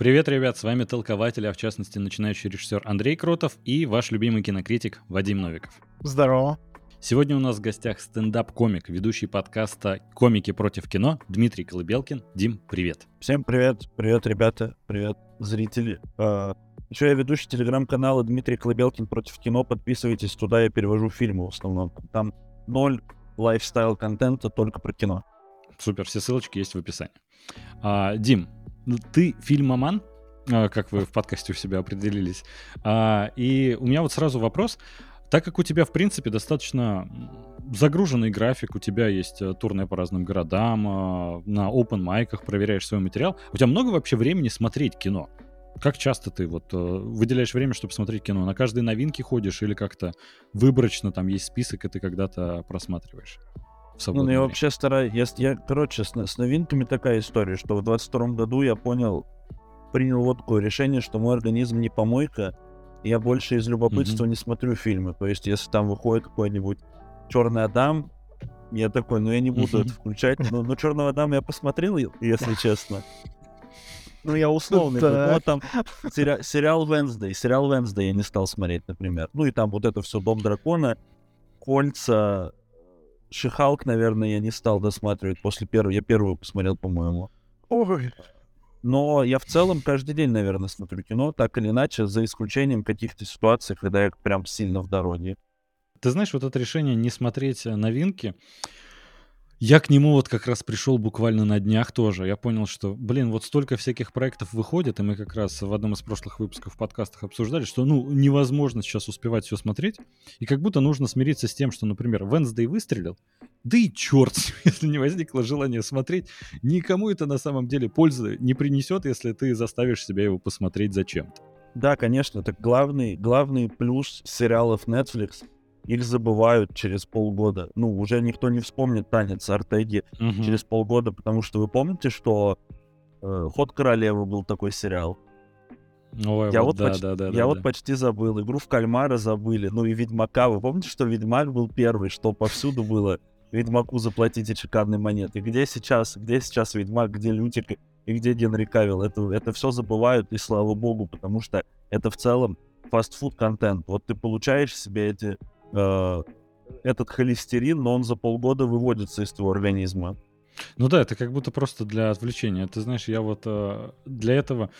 Привет, ребят, с вами толкователь, а в частности начинающий режиссер Андрей Кротов и ваш любимый кинокритик Вадим Новиков. Здорово. Сегодня у нас в гостях стендап-комик, ведущий подкаста «Комики против кино» Дмитрий Колыбелкин. Дим, привет. Всем привет, привет, ребята, привет, зрители. А, еще я ведущий телеграм-канала Дмитрий Колыбелкин против кино. Подписывайтесь, туда я перевожу фильмы в основном. Там ноль lifestyle-контента, только про кино. Супер, все ссылочки есть в описании. А, Дим, ты фильмоман, а, как вы в подкасте у себя определились. А, и у меня вот сразу вопрос. Так как у тебя, в принципе, достаточно загруженный график, у тебя есть э, турные по разным городам, а, на open майках проверяешь свой материал, у тебя много вообще времени смотреть кино? Как часто ты вот э, выделяешь время, чтобы смотреть кино? На каждой новинке ходишь или как-то выборочно там есть список, и ты когда-то просматриваешь? Ну, я вообще стараюсь... Я, я, короче, с, с новинками такая история, что в 22 году я понял, принял вот такое решение, что мой организм не помойка, я больше из любопытства mm-hmm. не смотрю фильмы. То есть, если там выходит какой-нибудь Черный Адам, я такой, ну я не буду mm-hmm. это включать. Но, но Черного Адама я посмотрел, если честно. Ну, я условный. Вот там сери- сериал Wednesday. Сериал Wednesday я не стал смотреть, например. Ну, и там вот это все Дом Дракона, Кольца, Шихалк, наверное, я не стал досматривать после первого. Я первую посмотрел, по-моему. Ой. Но я в целом каждый день, наверное, смотрю кино, так или иначе, за исключением каких-то ситуаций, когда я прям сильно в дороге. Ты знаешь, вот это решение не смотреть новинки, я к нему вот как раз пришел буквально на днях тоже. Я понял, что, блин, вот столько всяких проектов выходит, и мы как раз в одном из прошлых выпусков в подкастах обсуждали, что, ну, невозможно сейчас успевать все смотреть, и как будто нужно смириться с тем, что, например, Венсдей выстрелил, да и черт, если не возникло желания смотреть, никому это на самом деле пользы не принесет, если ты заставишь себя его посмотреть зачем-то. Да, конечно, это главный, главный плюс сериалов Netflix — их забывают через полгода. Ну, уже никто не вспомнит танец Артеги угу. через полгода, потому что вы помните, что э, Ход королевы был такой сериал. Ой, я вот, вот да, почти, да, да, я да, вот да. почти забыл. Игру в кальмара забыли. Ну и Ведьмака. Вы помните, что Ведьмак был первый, что повсюду было? Ведьмаку заплатите шикарные монеты. Где сейчас, где сейчас Ведьмак, где Лютик и где Генри Кавилл? Это, это все забывают, и слава богу, потому что это в целом фастфуд контент. Вот ты получаешь себе эти э, этот холестерин, но он за полгода выводится из твоего организма. Ну да, это как будто просто для отвлечения. Ты знаешь, я вот э, для этого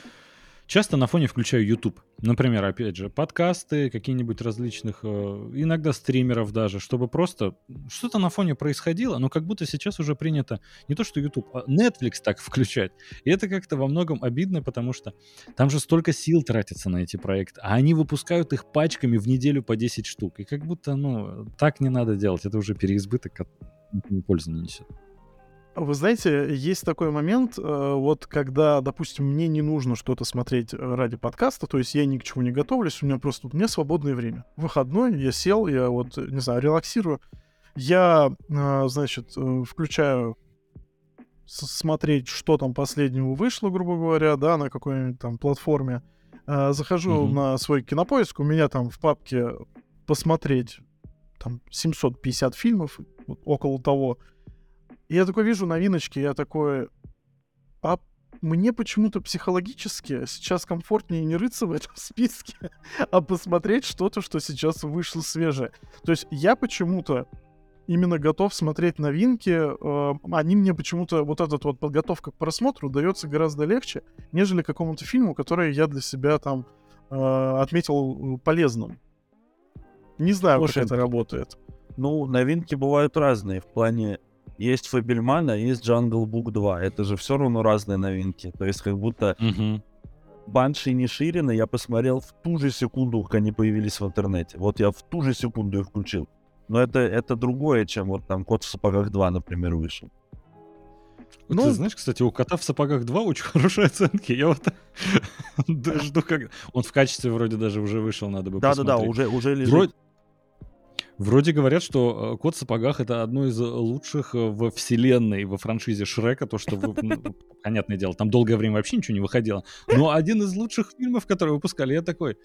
часто на фоне включаю YouTube. Например, опять же, подкасты, какие-нибудь различных, э, иногда стримеров даже, чтобы просто что-то на фоне происходило, но как будто сейчас уже принято не то что YouTube, а Netflix так включать. И это как-то во многом обидно, потому что там же столько сил тратится на эти проекты, а они выпускают их пачками в неделю по 10 штук. И как будто, ну, так не надо делать, это уже переизбыток, пользы не несет. Вы знаете, есть такой момент, э, вот когда, допустим, мне не нужно что-то смотреть ради подкаста, то есть я ни к чему не готовлюсь, у меня просто у меня свободное время. Выходной, я сел, я вот, не знаю, релаксирую. Я, э, значит, э, включаю смотреть, что там последнего вышло, грубо говоря, да, на какой-нибудь там платформе. Захожу mm-hmm. на свой кинопоиск, у меня там в папке посмотреть там 750 фильмов, вот, около того. И я такой вижу новиночки, я такой, а мне почему-то психологически сейчас комфортнее не рыться в этом списке, а посмотреть что-то, что сейчас вышло свежее. То есть я почему-то именно готов смотреть новинки. Э, они мне почему-то, вот эта вот подготовка к просмотру дается гораздо легче, нежели какому-то фильму, который я для себя там э, отметил полезным. Не знаю, Слушай, как это работает. Ну, новинки бывают разные в плане есть Фабельман, а есть Jungle Book 2. Это же все равно разные новинки. То есть как будто угу. Банши не Ширина я посмотрел в ту же секунду, как они появились в интернете. Вот я в ту же секунду их включил. Но это, это другое, чем вот там Кот в сапогах 2, например, вышел. Ну, ты знаешь, кстати, у кота в сапогах 2 очень хорошие оценки. Я вот жду, как... Он в качестве вроде даже уже вышел, надо бы Да-да-да, уже, уже лежит. Вроде... Говорят, что э, «Кот в сапогах» — это одно из лучших э, во вселенной, во франшизе Шрека, то, что, вы, ну, понятное дело, там долгое время вообще ничего не выходило, но один из лучших фильмов, которые выпускали, я такой...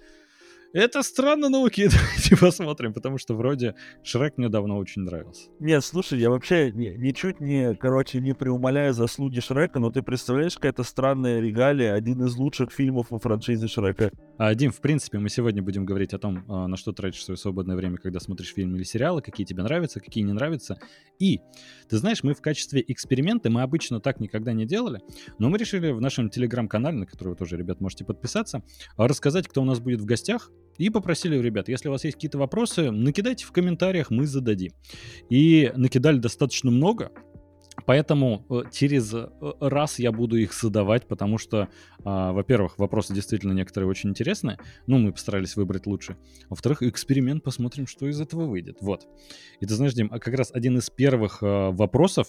это странно, но окей, давайте посмотрим, потому что вроде Шрек мне давно очень нравился. Нет, слушай, я вообще не, ничуть не, короче, не преумоляю заслуги Шрека, но ты представляешь, какая-то странная регалия, один из лучших фильмов во франшизе Шрека. А, Дим, в принципе, мы сегодня будем говорить о том, а, на что тратишь свое свободное время, когда смотришь фильм или сериалы, какие тебе нравятся, какие не нравятся. И, ты знаешь, мы в качестве эксперимента, мы обычно так никогда не делали, но мы решили в нашем телеграм-канале, на который вы тоже, ребят, можете подписаться, рассказать, кто у нас будет в гостях, и попросили, ребят, если у вас есть какие-то вопросы, накидайте в комментариях, мы зададим. И накидали достаточно много, Поэтому э, через э, раз я буду их задавать, потому что, а, во-первых, вопросы действительно некоторые очень интересные. Ну, мы постарались выбрать лучше. Во-вторых, эксперимент, посмотрим, что из этого выйдет. Вот. И ты знаешь, Дим, а как раз один из первых а, вопросов,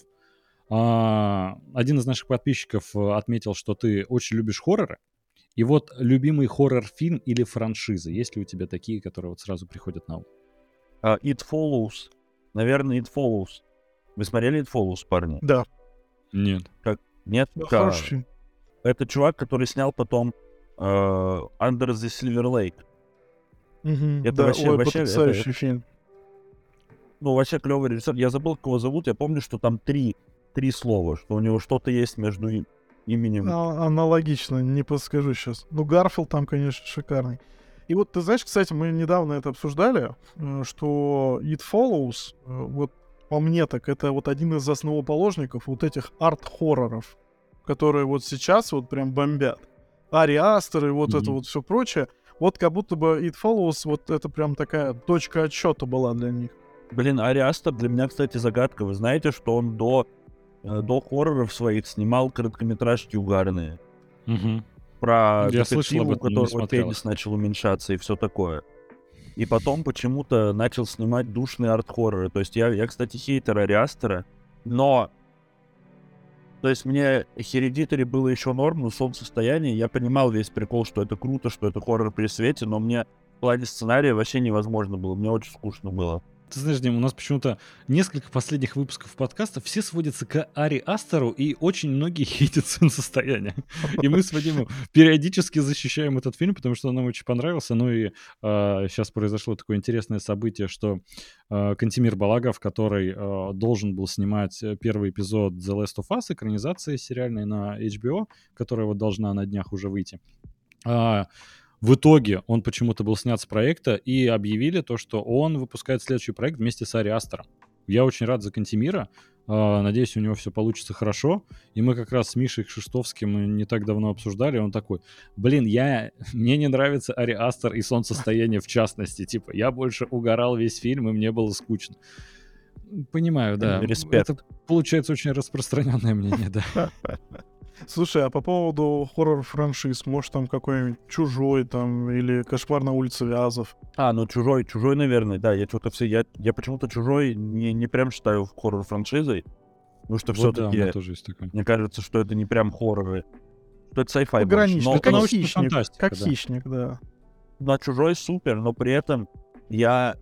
а, один из наших подписчиков отметил, что ты очень любишь хорроры. И вот любимый хоррор-фильм или франшиза, есть ли у тебя такие, которые вот сразу приходят на ум? Uh, It Follows. Наверное, It Follows. Вы смотрели It Follows, парни? Да. Нет. Как? Нет? Да, хороший фильм. Это чувак, который снял потом uh, Under the Silver Lake. Угу, это да, вообще, ой, вообще потрясающий это, фильм. Ну, вообще клевый режиссер. Я забыл, кого зовут. Я помню, что там три, три слова, что у него что-то есть между именем. А, аналогично, не подскажу сейчас. Ну, Гарфилд там, конечно, шикарный. И вот ты знаешь, кстати, мы недавно это обсуждали, э, что It Follows, э, вот по мне так, это вот один из основоположников вот этих арт-хорроров, которые вот сейчас вот прям бомбят. Ари Астер и вот mm-hmm. это вот все прочее. Вот как будто бы It Follows, вот это прям такая точка отсчета была для них. Блин, Ари Астер для меня, кстати, загадка. Вы знаете, что он до Э, до хорроров своих снимал короткометражки угарные. Угу. Про Я слышал об этом, у которого пенис начал уменьшаться и все такое. И потом почему-то начал снимать душные арт-хорроры. То есть я, я кстати, хейтер Ариастера, но... То есть мне Hereditary было еще норм, но солнцестояние, я понимал весь прикол, что это круто, что это хоррор при свете, но мне в плане сценария вообще невозможно было, мне очень скучно было. Ты знаешь, Дим, у нас почему-то несколько последних выпусков подкаста все сводятся к Ари Астеру, и очень многие хейтят состояние. И мы с Вадимом периодически защищаем этот фильм, потому что он нам очень понравился. Ну и э, сейчас произошло такое интересное событие, что э, Кантимир Балагов, который э, должен был снимать первый эпизод The Last of Us, экранизации сериальной на HBO, которая вот должна на днях уже выйти, э, в итоге он почему-то был снят с проекта и объявили то, что он выпускает следующий проект вместе с Ари Астером. Я очень рад за Кантимира. Uh, надеюсь, у него все получится хорошо. И мы как раз с Мишей Кшиштовским не так давно обсуждали. Он такой, блин, я... мне не нравится Ари Астер и солнцестояние в частности. Типа, я больше угорал весь фильм, и мне было скучно. Понимаю, да. Респект. Это получается очень распространенное мнение, да. Слушай, а по поводу хоррор-франшиз, может там какой-нибудь Чужой там или Кошмар на улице Вязов? А, ну Чужой, Чужой, наверное, да, я что-то все, я, я почему-то Чужой не, не прям считаю хоррор-франшизой, потому что вот все-таки, да, тоже есть такое. мне кажется, что это не прям хорроры, что это sci-fi Погранично, но, как но, хищник, как да. хищник, да. На Чужой супер, но при этом я,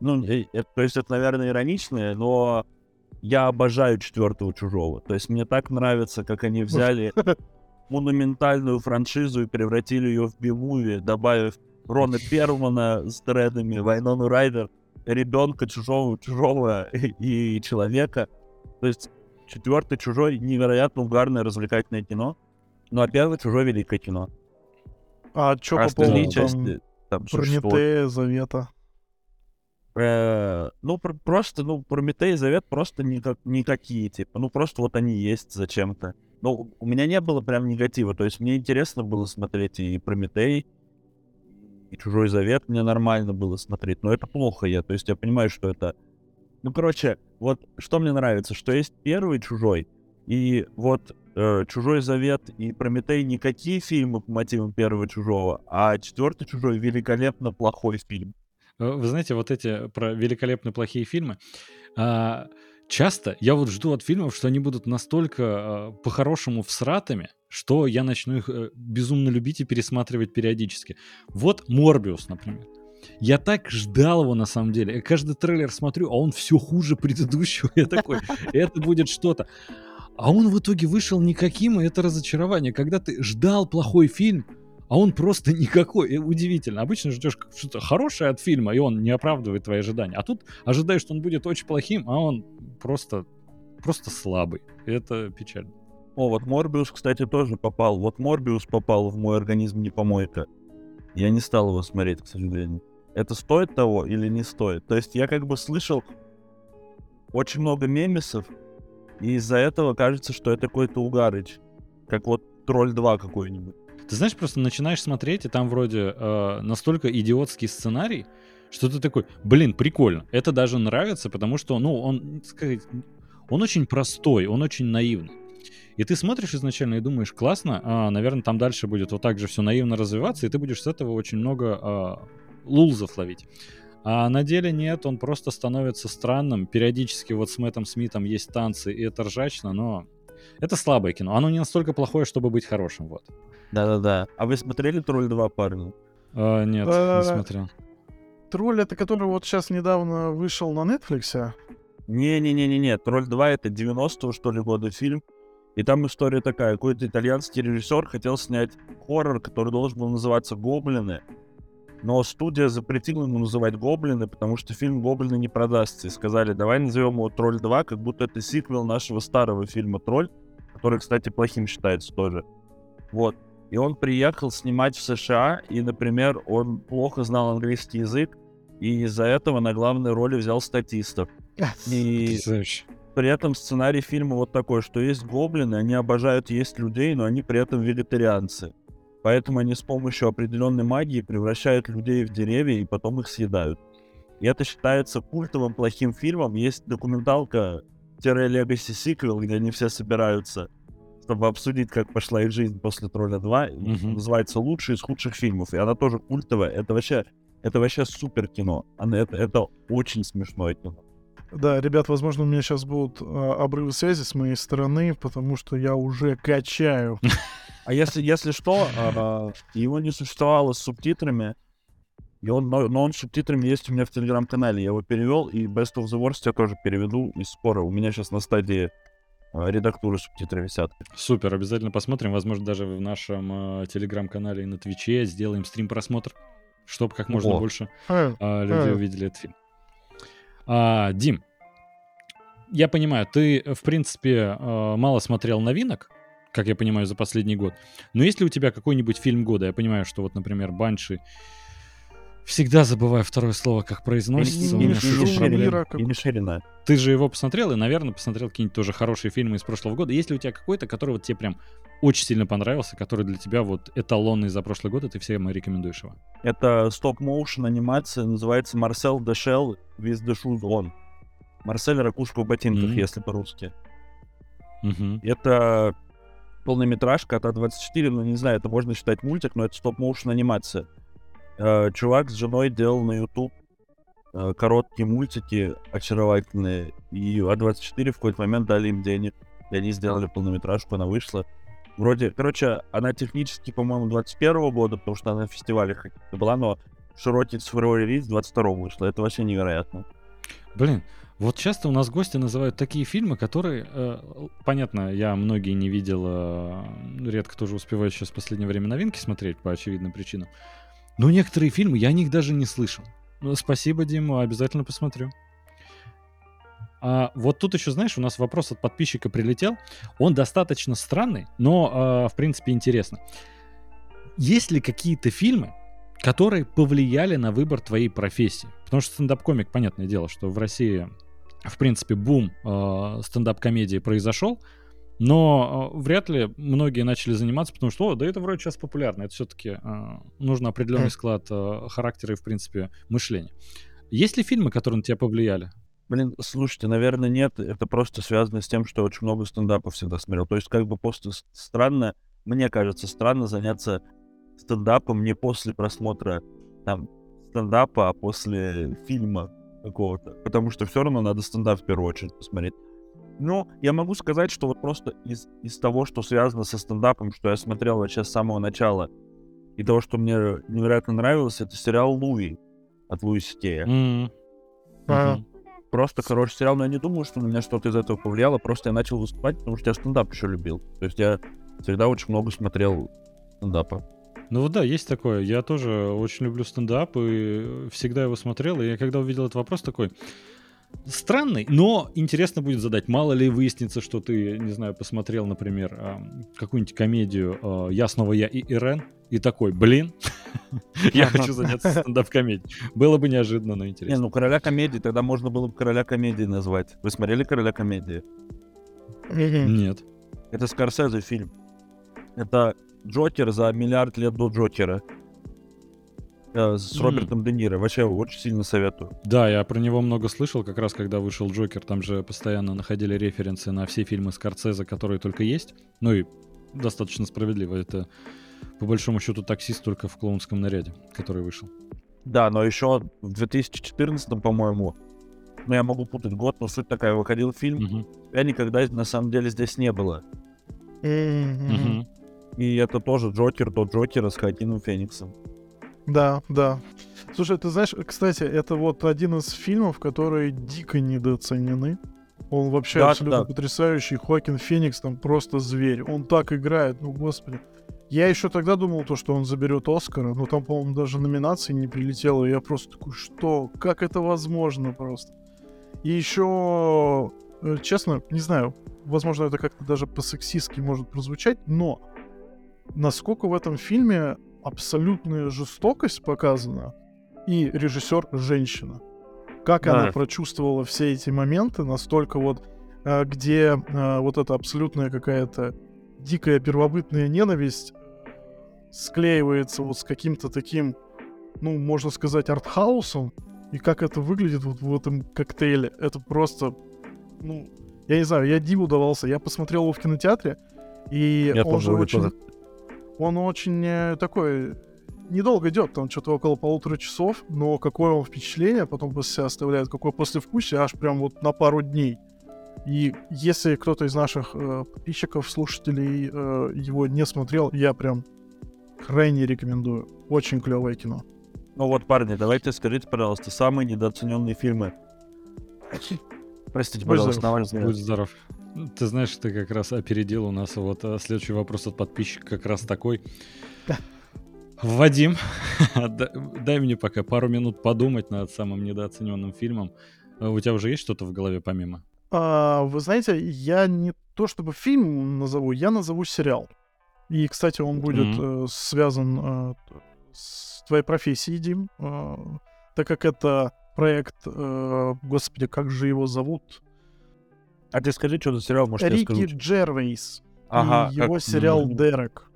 ну, то есть это, наверное, иронично, но я обожаю четвертого чужого. То есть мне так нравится, как они взяли монументальную франшизу и превратили ее в би добавив Рона Первана с дредами, Вайнону Райдер, ребенка чужого, чужого и, и человека. То есть четвертый чужой невероятно угарное развлекательное кино. Ну а первый чужой великое кино. А что по поводу части, там, Прометея, Завета? Э, ну, про- просто, ну, Прометей и Завет просто никак, никакие, типа, ну, просто вот они есть зачем-то. Ну, у меня не было прям негатива, то есть мне интересно было смотреть и Прометей, и Чужой Завет мне нормально было смотреть, но это плохо я, то есть я понимаю, что это... Ну, короче, вот что мне нравится, что есть первый Чужой, и вот э, Чужой Завет и Прометей никакие фильмы по мотивам первого Чужого, а четвертый Чужой великолепно плохой фильм. Э, вы знаете, вот эти про великолепно плохие фильмы, а, часто я вот жду от фильмов, что они будут настолько а, по-хорошему всратыми, что я начну их э, безумно любить и пересматривать периодически. Вот Морбиус, например. Я так ждал его на самом деле. Я каждый трейлер смотрю, а он все хуже предыдущего. Я такой, это будет что-то. А он в итоге вышел никаким, и это разочарование. Когда ты ждал плохой фильм, а он просто никакой. И удивительно. Обычно ждешь что-то хорошее от фильма, и он не оправдывает твои ожидания. А тут ожидаешь, что он будет очень плохим, а он просто, просто слабый. И это печально. О, вот Морбиус, кстати, тоже попал. Вот Морбиус попал в мой организм не помойка. Я не стал его смотреть, к сожалению. Это стоит того или не стоит? То есть я как бы слышал очень много мемесов, и из-за этого кажется, что это какой-то угарыч. Как вот Тролль 2 какой-нибудь. Ты знаешь, просто начинаешь смотреть, и там вроде э, настолько идиотский сценарий, что ты такой, блин, прикольно. Это даже нравится, потому что, ну, он, сказать, он очень простой, он очень наивный. И ты смотришь изначально и думаешь, классно, а, наверное, там дальше будет вот так же все наивно развиваться, и ты будешь с этого очень много а, лулзов ловить. А на деле нет, он просто становится странным. Периодически вот с Мэттом Смитом есть танцы, и это ржачно, но это слабое кино. Оно не настолько плохое, чтобы быть хорошим, вот. Да-да-да. А вы смотрели «Тролль 2», парни? А, нет, а, не смотрел. «Тролль» — это который вот сейчас недавно вышел на Netflix? Не-не-не-не-не, «Тролль 2» — это 90-го, что ли, года фильм. И там история такая. Какой-то итальянский режиссер хотел снять хоррор, который должен был называться «Гоблины». Но студия запретила ему называть «Гоблины», потому что фильм «Гоблины» не продастся. И сказали, давай назовем его «Тролль 2», как будто это сиквел нашего старого фильма «Тролль», который, кстати, плохим считается тоже. Вот. И он приехал снимать в США, и, например, он плохо знал английский язык, и из-за этого на главной роли взял статистов. И при этом сценарий фильма вот такой, что есть гоблины, они обожают есть людей, но они при этом вегетарианцы. Поэтому они с помощью определенной магии превращают людей в деревья и потом их съедают. И это считается культовым плохим фильмом. Есть документалка Legacy Sequel, где они все собираются, чтобы обсудить, как пошла их жизнь после Тролля 2. Mm-hmm. Называется «Лучший из худших фильмов». И она тоже культовая. Это вообще, это вообще супер кино. Это, это очень смешное кино. Да, ребят, возможно, у меня сейчас будут а, обрывы связи с моей стороны, потому что я уже качаю. А если, если что, а, его не существовало с субтитрами, и он, но, но он с субтитрами есть у меня в телеграм-канале. Я его перевел, и Best of the Worst я тоже переведу, и скоро. У меня сейчас на стадии а, редактуры субтитры висят. Супер, обязательно посмотрим. Возможно, даже в нашем э, телеграм-канале и на Твиче сделаем стрим-просмотр, чтобы как можно О. больше э, людей увидели этот фильм. А, Дим, я понимаю, ты, в принципе, э, мало смотрел новинок, как я понимаю, за последний год. Но есть ли у тебя какой-нибудь фильм года? Я понимаю, что вот, например, Банши... Всегда забываю второе слово, как произносится. Инишерина. Ты же его посмотрел и, наверное, посмотрел какие-нибудь тоже хорошие фильмы из прошлого года. Есть ли у тебя какой-то, который вот тебе прям очень сильно понравился, который для тебя вот эталонный за прошлый год, и ты всем рекомендуешь его? Это стоп-моушен анимация, называется Марсел Дешел with the shoes on. Марсель Ракушка в ботинках, mm-hmm. если по-русски. Mm-hmm. Это полнометражка от А24, ну, не знаю, это можно считать мультик, но это стоп-моушен анимация. Э, чувак с женой делал на YouTube э, короткие мультики очаровательные, и А24 в какой-то момент дали им денег, и они сделали полнометражку, она вышла. Вроде, короче, она технически, по-моему, 21 года, потому что она на фестивале была, но широкий цифровой релиз 22 вышла. Это вообще невероятно. Блин, вот часто у нас гости называют такие фильмы, которые, э, понятно, я многие не видел, э, редко тоже успеваю сейчас в последнее время новинки смотреть по очевидным причинам. Но некоторые фильмы я о них даже не слышал. Ну, спасибо, Дима, обязательно посмотрю. А вот тут еще, знаешь, у нас вопрос от подписчика прилетел. Он достаточно странный, но, э, в принципе, интересно. Есть ли какие-то фильмы, которые повлияли на выбор твоей профессии? Потому что стендап-комик, понятное дело, что в России в принципе, бум э, стендап-комедии произошел, но э, вряд ли многие начали заниматься, потому что, о, да это вроде сейчас популярно, это все-таки э, нужно определенный склад э, характера и, в принципе, мышления. Есть ли фильмы, которые на тебя повлияли? Блин, слушайте, наверное, нет. Это просто связано с тем, что очень много стендапов всегда смотрел. То есть, как бы просто странно, мне кажется, странно заняться стендапом не после просмотра там стендапа, а после фильма какого-то. Потому что все равно надо стендап в первую очередь посмотреть. Но я могу сказать, что вот просто из, из того, что связано со стендапом, что я смотрел вообще с самого начала, и того, что мне невероятно нравилось, это сериал «Луи» от Луи Сикея. Mm-hmm. Mm-hmm. Просто хороший сериал, но я не думаю, что на меня что-то из этого повлияло. Просто я начал выступать, потому что я стендап еще любил. То есть я всегда очень много смотрел стендапа. Ну вот да, есть такое. Я тоже очень люблю стендап и всегда его смотрел. И я когда увидел этот вопрос такой, странный, но интересно будет задать. Мало ли выяснится, что ты, не знаю, посмотрел, например, какую-нибудь комедию «Я снова я и Ирен», и такой, блин, я хочу заняться стендап-комедией. Было бы неожиданно, но интересно. Не, ну короля комедии, тогда можно было бы короля комедии назвать. Вы смотрели короля комедии? Нет. Это Скорсезе фильм. Это Джокер за миллиард лет до Джокера. Э, с Робертом Де Ниро. Вообще очень сильно советую. Да, я про него много слышал, как раз когда вышел Джокер, там же постоянно находили референсы на все фильмы Скорсезе, которые только есть. Ну и достаточно справедливо. Это по большому счету таксист только в клоунском наряде, который вышел. Да, но еще в 2014, по-моему, ну я могу путать год, но суть такая, выходил фильм, угу. я никогда на самом деле здесь не было. Угу. И это тоже Джокер, тот Джокер с Хакином Фениксом. Да, да. Слушай, ты знаешь, кстати, это вот один из фильмов, которые дико недооценены. Он вообще да, абсолютно да. потрясающий. Хоакин Феникс там просто зверь. Он так играет, ну господи. Я еще тогда думал то, что он заберет Оскара, но там, по-моему, даже номинации не прилетело. И я просто такой, что? Как это возможно просто? И еще, э, честно, не знаю, возможно, это как-то даже по-сексистски может прозвучать, но насколько в этом фильме абсолютная жестокость показана, и режиссер женщина. Как да. она прочувствовала все эти моменты, настолько вот, э, где э, вот эта абсолютная какая-то дикая первобытная ненависть склеивается вот с каким-то таким, ну, можно сказать, артхаусом, и как это выглядит вот в этом коктейле, это просто, ну, я не знаю, я диву давался, я посмотрел его в кинотеатре, и я он же очень... Тоже. Он очень э, такой недолго идет, там что-то около полутора часов, но какое он впечатление потом после себя оставляет, какое послевкусие, аж прям вот на пару дней. И если кто-то из наших э, подписчиков, слушателей э, его не смотрел, я прям крайне рекомендую. Очень клевое кино. Ну вот, парни, давайте скажите, пожалуйста, самые недооцененные фильмы. Простите, Будь пожалуйста, здоров. на Будь здоров. Ты знаешь, ты как раз опередил у нас вот а, следующий вопрос от подписчика как раз такой. Вадим, дай мне пока пару минут подумать над самым недооцененным фильмом. А у тебя уже есть что-то в голове помимо? А, вы знаете, я не то чтобы фильм назову, я назову сериал. И, кстати, он будет mm-hmm. э, связан э, с твоей профессией, Дим, э, так как это проект, э, господи, как же его зовут? А ты скажи, что за сериал, может, Рики я скажу. Джервейс. Ага, и его как... сериал Дерек,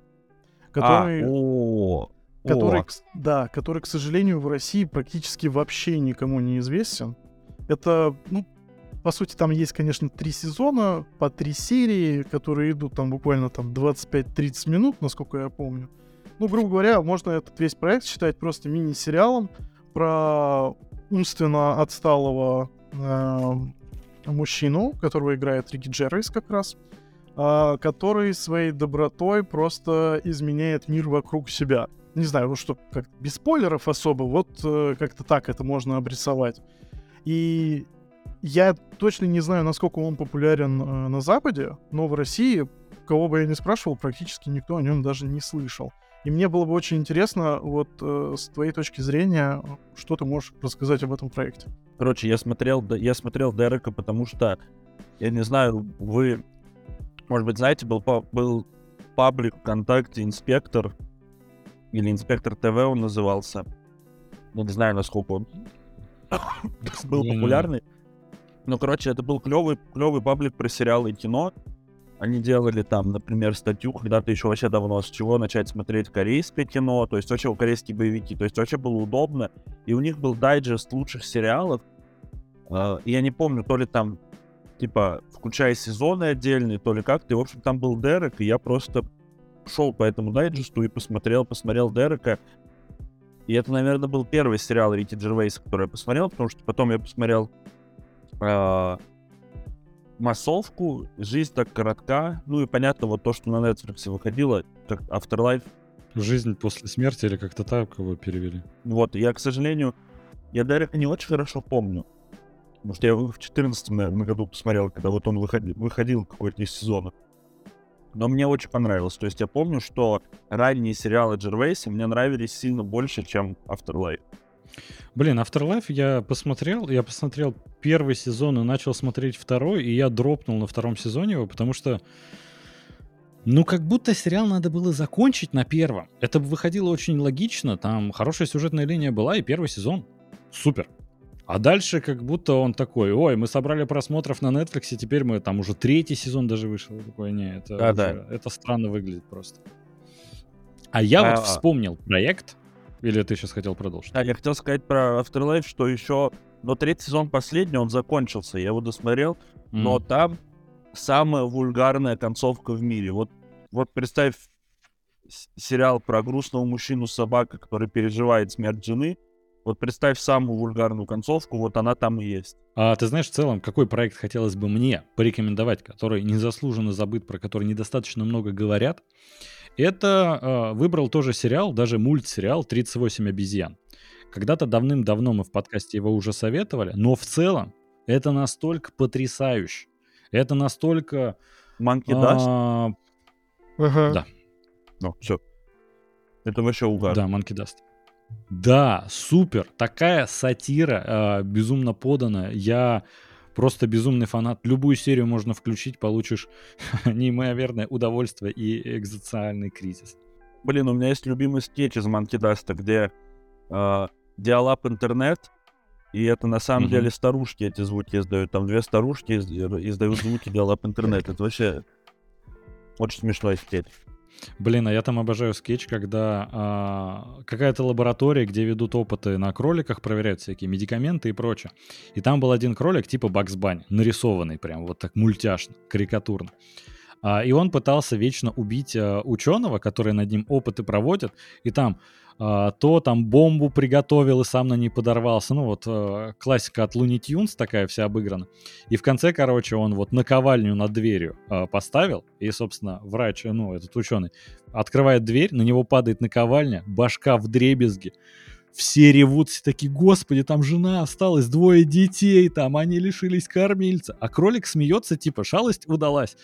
который... А, о, который, о. да, который, к сожалению, в России практически вообще никому не известен. Это, ну, по сути, там есть, конечно, три сезона, по три серии, которые идут там буквально там 25-30 минут, насколько я помню. Ну, грубо говоря, можно этот весь проект считать просто мини-сериалом про умственно отсталого э, мужчину, которого играет Рики Джеррис как раз, э, который своей добротой просто изменяет мир вокруг себя. Не знаю, ну что, как без спойлеров особо, вот э, как-то так это можно обрисовать. И я точно не знаю, насколько он популярен э, на Западе, но в России, кого бы я ни спрашивал, практически никто о нем даже не слышал. И мне было бы очень интересно, вот э, с твоей точки зрения, что ты можешь рассказать об этом проекте. Короче, я смотрел, я смотрел Дерека, потому что, я не знаю, вы, может быть, знаете, был, был паблик ВКонтакте «Инспектор», или «Инспектор ТВ» он назывался. Я не знаю, насколько он был популярный. Ну, короче, это был клевый, клевый паблик про сериалы и кино. Они делали там, например, статью когда-то еще вообще давно, с чего начать смотреть корейское кино, то есть вообще корейские боевики, то есть вообще было удобно. И у них был дайджест лучших сериалов. Uh, я не помню, то ли там, типа, включая сезоны отдельные, то ли как-то. И, в общем, там был Дерек, и я просто шел по этому дайджесту и посмотрел, посмотрел Дерека. И это, наверное, был первый сериал Рики Джервейса, который я посмотрел, потому что потом я посмотрел э, массовку, жизнь так коротка, ну и понятно, вот то, что на Netflix выходило, как Afterlife. Жизнь после смерти или как-то так его перевели. Вот, я, к сожалению, я Дерека не очень хорошо помню. Потому что я в 14 наверное, году посмотрел, когда вот он выходил, выходил какой-то из сезонов. но мне очень понравилось. То есть я помню, что ранние сериалы Джервейса мне нравились сильно больше, чем Afterlife. Блин, Afterlife я посмотрел, я посмотрел первый сезон и начал смотреть второй, и я дропнул на втором сезоне его, потому что ну, как будто сериал надо было закончить на первом. Это выходило очень логично, там хорошая сюжетная линия была, и первый сезон супер. А дальше как будто он такой, ой, мы собрали просмотров на Netflix, и теперь мы там уже третий сезон даже вышел. Я такой, не, это, Да, уже- да. это странно выглядит просто. А я А- вот вспомнил проект, или ты сейчас хотел продолжить? А я хотел сказать про Afterlife, что еще... Но третий сезон последний, он закончился, я его досмотрел, но М. там самая вульгарная концовка в мире. Вот, вот представь сериал про грустного мужчину с собакой, который переживает смерть жены. Вот представь самую вульгарную концовку, вот она там и есть. А ты знаешь, в целом, какой проект хотелось бы мне порекомендовать, который незаслуженно забыт, про который недостаточно много говорят? Это э, выбрал тоже сериал, даже мультсериал «38 обезьян». Когда-то давным-давно мы в подкасте его уже советовали, но в целом это настолько потрясающе. Это настолько... Monkey Dust? а, Ага. Да. Ну, все. Это вообще угар. Да, Monkey Dust. Да, супер. Такая сатира, э, безумно подана. Я просто безумный фанат. Любую серию можно включить, получишь неимоверное удовольствие и экзистенциальный кризис. Блин, у меня есть любимый скетч из Monkey Dust, где э, dial-up интернет, и это на самом Мгм. деле старушки эти звуки издают. Там две старушки из- издают звуки dial-up интернет. Это вообще очень смешной скетч. Блин, а я там обожаю скетч, когда а, какая-то лаборатория, где ведут опыты на кроликах, проверяют всякие медикаменты и прочее. И там был один кролик типа Бакс Банни, нарисованный прям вот так мультяшно, карикатурно. А, и он пытался вечно убить а, ученого, который над ним опыты проводит, и там то там бомбу приготовил и сам на ней подорвался. Ну вот а, классика от Луни Тюнс такая вся обыграна. И в конце, короче, он вот наковальню над дверью а, поставил, и, собственно, врач, ну, этот ученый, открывает дверь, на него падает наковальня, башка в дребезги. Все ревут, все такие, господи, там жена осталась, двое детей, там они лишились кормильца. А кролик смеется, типа, шалость удалась.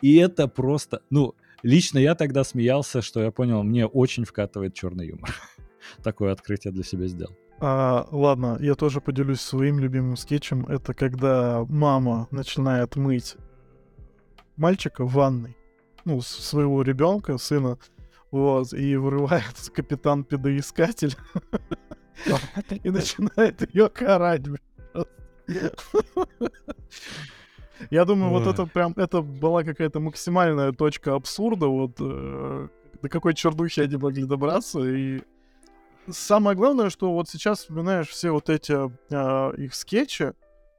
И это просто, ну, лично я тогда смеялся, что я понял, мне очень вкатывает черный юмор. Такое открытие для себя сделал. А, ладно, я тоже поделюсь своим любимым скетчем. Это когда мама начинает мыть мальчика в ванной, ну, своего ребенка, сына, вот, и вырывает капитан педоискатель и начинает ее карать. Я думаю, вот это прям, это была какая-то максимальная точка абсурда, вот э, до какой чердухи они могли добраться, и самое главное, что вот сейчас вспоминаешь все вот эти а, их скетчи,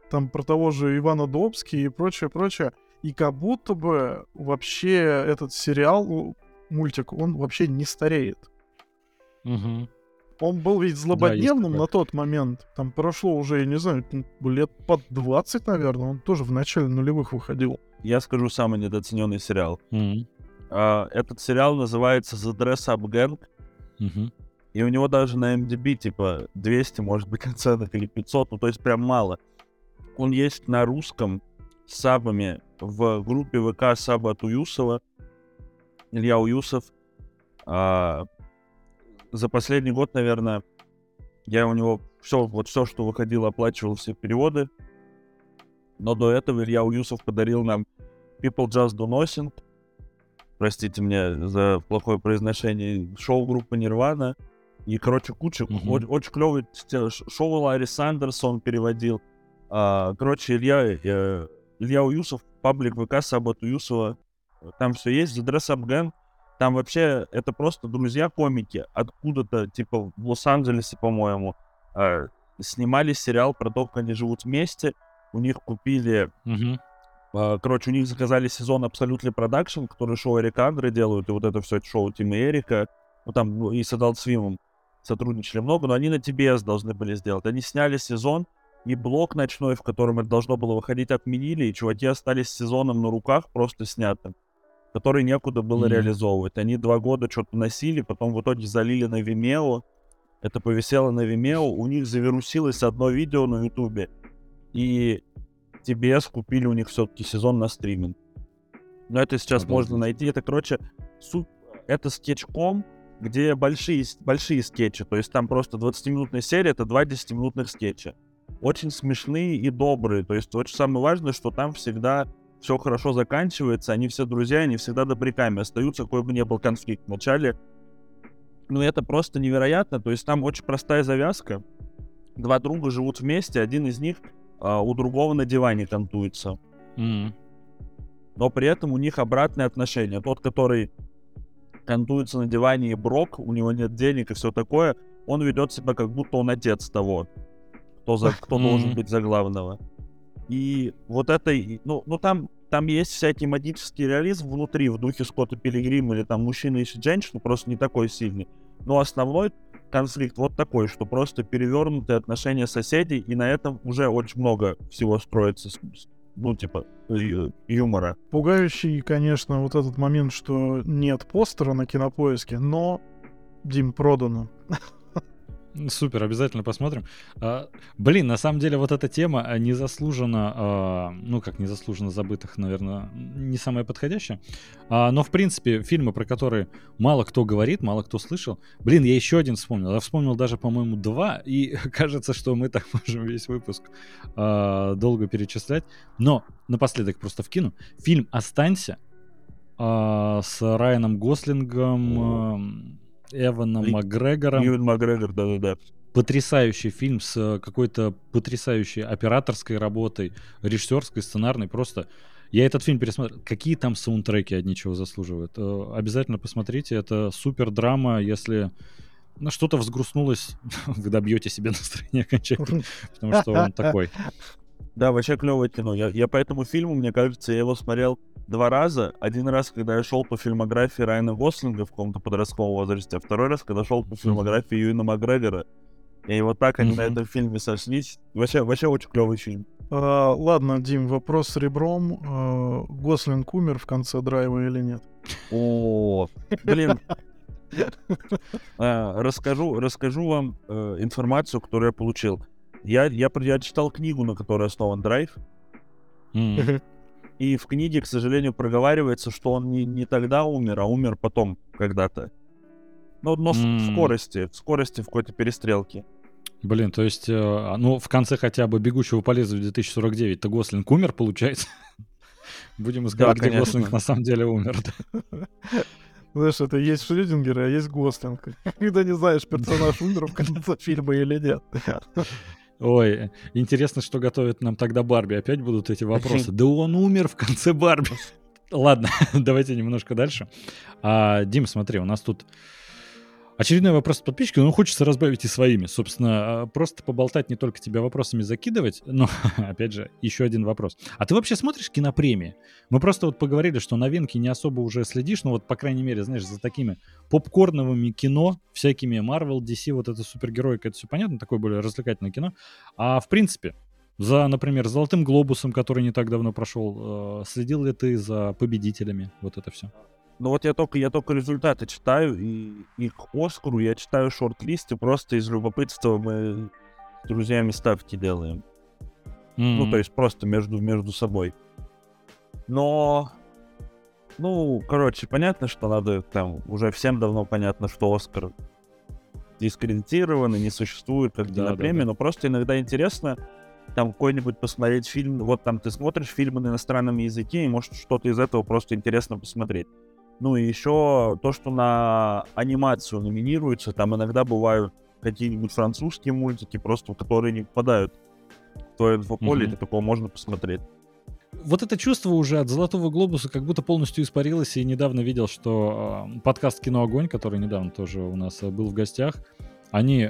там про того же Ивана Добский и прочее, прочее, и как будто бы вообще этот сериал, ну, мультик, он вообще не стареет. Он был ведь злободневным такое. на тот момент. Там прошло уже, я не знаю, м, лет под 20, наверное. Он тоже в начале нулевых выходил. Я скажу самый недооцененный сериал. Мгм. А, этот сериал называется The Dress Up Gang, Мгм. и у него даже на MDB типа 200, может быть, оценок или 500, ну то есть прям мало. Он есть на русском с сабами в группе ВК Саба от Уюсова, Илья Уюсов. А, за последний год, наверное, я у него все, вот все, что выходило, оплачивал все переводы. Но до этого Илья Уюсов подарил нам People Just Do Nothing. Простите мне за плохое произношение. Шоу группы Нирвана. И, короче, куча Мгм. о- очень клевый шоу Ларри Сандерсон переводил. А, короче, Илья, э, Илья Уюсов, паблик ВК Сабат Уюсова. Там все есть. The Dress Up Gang. Там вообще это просто друзья-комики. Откуда-то, типа, в Лос-Анджелесе, по-моему, э, снимали сериал про то, как они живут вместе. У них купили Мгм. а, Короче, у них заказали сезон Absolutely Production, который шоу Эрика Андре делают, и вот это все шоу Тима Эрика. Ну, там ну, и с Adult Swim сотрудничали много, но они на TBS должны были сделать. Они сняли сезон, и блок ночной, в котором это должно было выходить, отменили, и чуваки остались с сезоном на руках, просто снятым, который некуда было Мгм. реализовывать. Они два года что-то носили, потом в итоге залили на Vimeo, это повисело на Vimeo, у них завирусилось одно видео на Ютубе, и TBS купили у них все-таки сезон на стриминг. Но это сейчас Обалдеть. можно найти. Это, короче, су... это скетчком, где большие, большие скетчи. То есть там просто 20-минутная серия, это два 10-минутных скетча. Очень смешные и добрые. То есть очень самое важное, что там всегда все хорошо заканчивается, они все друзья, они всегда добряками остаются, какой бы ни был конфликт в начале. Ну, это просто невероятно. То есть там очень простая завязка. Два друга живут вместе, один из них а, у другого на диване кантуется. Mm. Но при этом у них обратные отношения. Тот, который кантуется на диване и брок, у него нет денег и все такое, он ведет себя как будто он отец того, кто, за, кто mm-hmm. должен быть за главного. И вот это, ну, ну там, там есть всякий магический реализм внутри, в духе Скотта Пилигрима или там мужчина ищет женщину, просто не такой сильный. Но основной конфликт вот такой, что просто перевернутые отношения соседей, и на этом уже очень много всего строится, ну, типа, юмора. Пугающий, конечно, вот этот момент, что нет постера на кинопоиске, но Дим продано. Супер, обязательно посмотрим. А, блин, на самом деле вот эта тема а, незаслуженно, а, ну как незаслуженно забытых, наверное, не самая подходящая. А, но в принципе фильмы, про которые мало кто говорит, мало кто слышал. Блин, я еще один вспомнил. Я вспомнил даже, по-моему, два. И кажется, что мы так можем весь выпуск а, долго перечислять. Но напоследок просто вкину. Фильм «Останься» а, с Райаном Гослингом Эваном Макгрегором. Эван Макгрегор, да-да-да. Потрясающий фильм с какой-то потрясающей операторской работой, режиссерской, сценарной. Просто я этот фильм пересмотрел. Какие там саундтреки одни чего заслуживают? Э, обязательно посмотрите. Это супер драма, если ну, что-то взгрустнулось, вы добьете себе настроение окончательно, потому что он такой. Да, вообще клевое кино. Я, я по этому фильму, мне кажется, я его смотрел два раза. Один раз, когда я шел по фильмографии Райана Гослинга в каком-то подростковом возрасте, а второй раз, когда шел по фильмографии Юина Макгрегора. И вот так они mm-hmm. на этом фильме сошлись. Вообще, вообще очень клевый фильм. А, ладно, Дим, вопрос с ребром. А, Гослинг умер в конце драйва или нет? О, блин. А, расскажу, расскажу вам э, информацию, которую я получил. Я, я, я читал книгу, на которой основан драйв. Mm. И в книге, к сожалению, проговаривается, что он не, не тогда умер, а умер потом когда-то. Но, но mm. в скорости, в скорости в какой-то перестрелке. Блин, то есть, э, ну, в конце хотя бы «Бегущего по лезвию» 2049-то Гослинг умер, получается? Будем искать, да, где Гослинг на самом деле умер. Знаешь, это есть Шрёдингер, а есть Гослинг. Когда не знаешь, персонаж умер в конце фильма или нет. Ой, интересно, что готовит нам тогда Барби. Опять будут эти вопросы. Да он умер в конце Барби. Ладно, давайте немножко дальше. А, Дим, смотри, у нас тут Очередной вопрос от подписчика, но хочется разбавить и своими. Собственно, а, просто поболтать, не только тебя вопросами закидывать, но, опять же, еще один вопрос. А ты вообще смотришь кинопремии? Мы просто вот поговорили, что новинки не особо уже следишь, но вот, по крайней мере, знаешь, за такими попкорновыми кино, всякими Marvel, DC, вот это супергероика, это все понятно, такое более развлекательное кино. А в принципе, за, например, «Золотым глобусом», который не так давно прошел, э, следил ли ты за победителями? Вот это все. Ну вот я только, я только результаты читаю, и, и к Оскару я читаю шорт-листы, просто из любопытства мы с друзьями ставки делаем. Mm-hmm. Ну, то есть просто между, между собой. Но, ну, короче, понятно, что надо там, уже всем давно понятно, что Оскар дискредитирован и не существует как да, премия, да, да. но просто иногда интересно там какой-нибудь посмотреть фильм, вот там ты смотришь фильмы на иностранном языке, и может что-то из этого просто интересно посмотреть. Ну и еще то, что на анимацию номинируется, там иногда бывают какие-нибудь французские мультики, просто которые не попадают в твое инфополе, mm-hmm. такого можно посмотреть. Вот это чувство уже от Золотого Глобуса как будто полностью испарилось, и недавно видел, что э, подкаст «Кино Огонь», который недавно тоже у нас э, был в гостях, они э,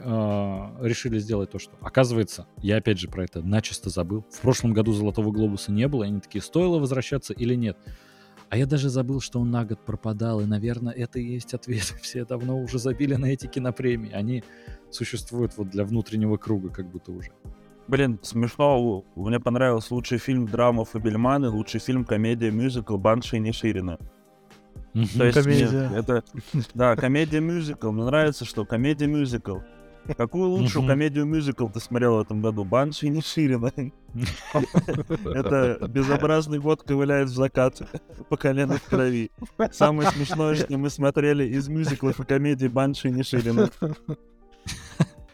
решили сделать то, что... Оказывается, я опять же про это начисто забыл. В прошлом году Золотого Глобуса не было, они такие, стоило возвращаться или нет? А я даже забыл, что он на год пропадал, и, наверное, это и есть ответ. Все давно уже забили на эти кинопремии. Они существуют вот для внутреннего круга как будто уже. Блин, смешно. Мне понравился лучший фильм драма Фабельман и лучший фильм комедия-мюзикл Банши Ниширина. То есть комедия. Мне, это, да, комедия-мюзикл. Мне нравится, что комедия-мюзикл. Какую лучшую комедию-мюзикл ты смотрел в этом году? Банши и Ниширина. Это безобразный год ковыляет в закат по колено в крови. Самое смешное, что мы смотрели из мюзиклов и комедий Банши и Ниширина.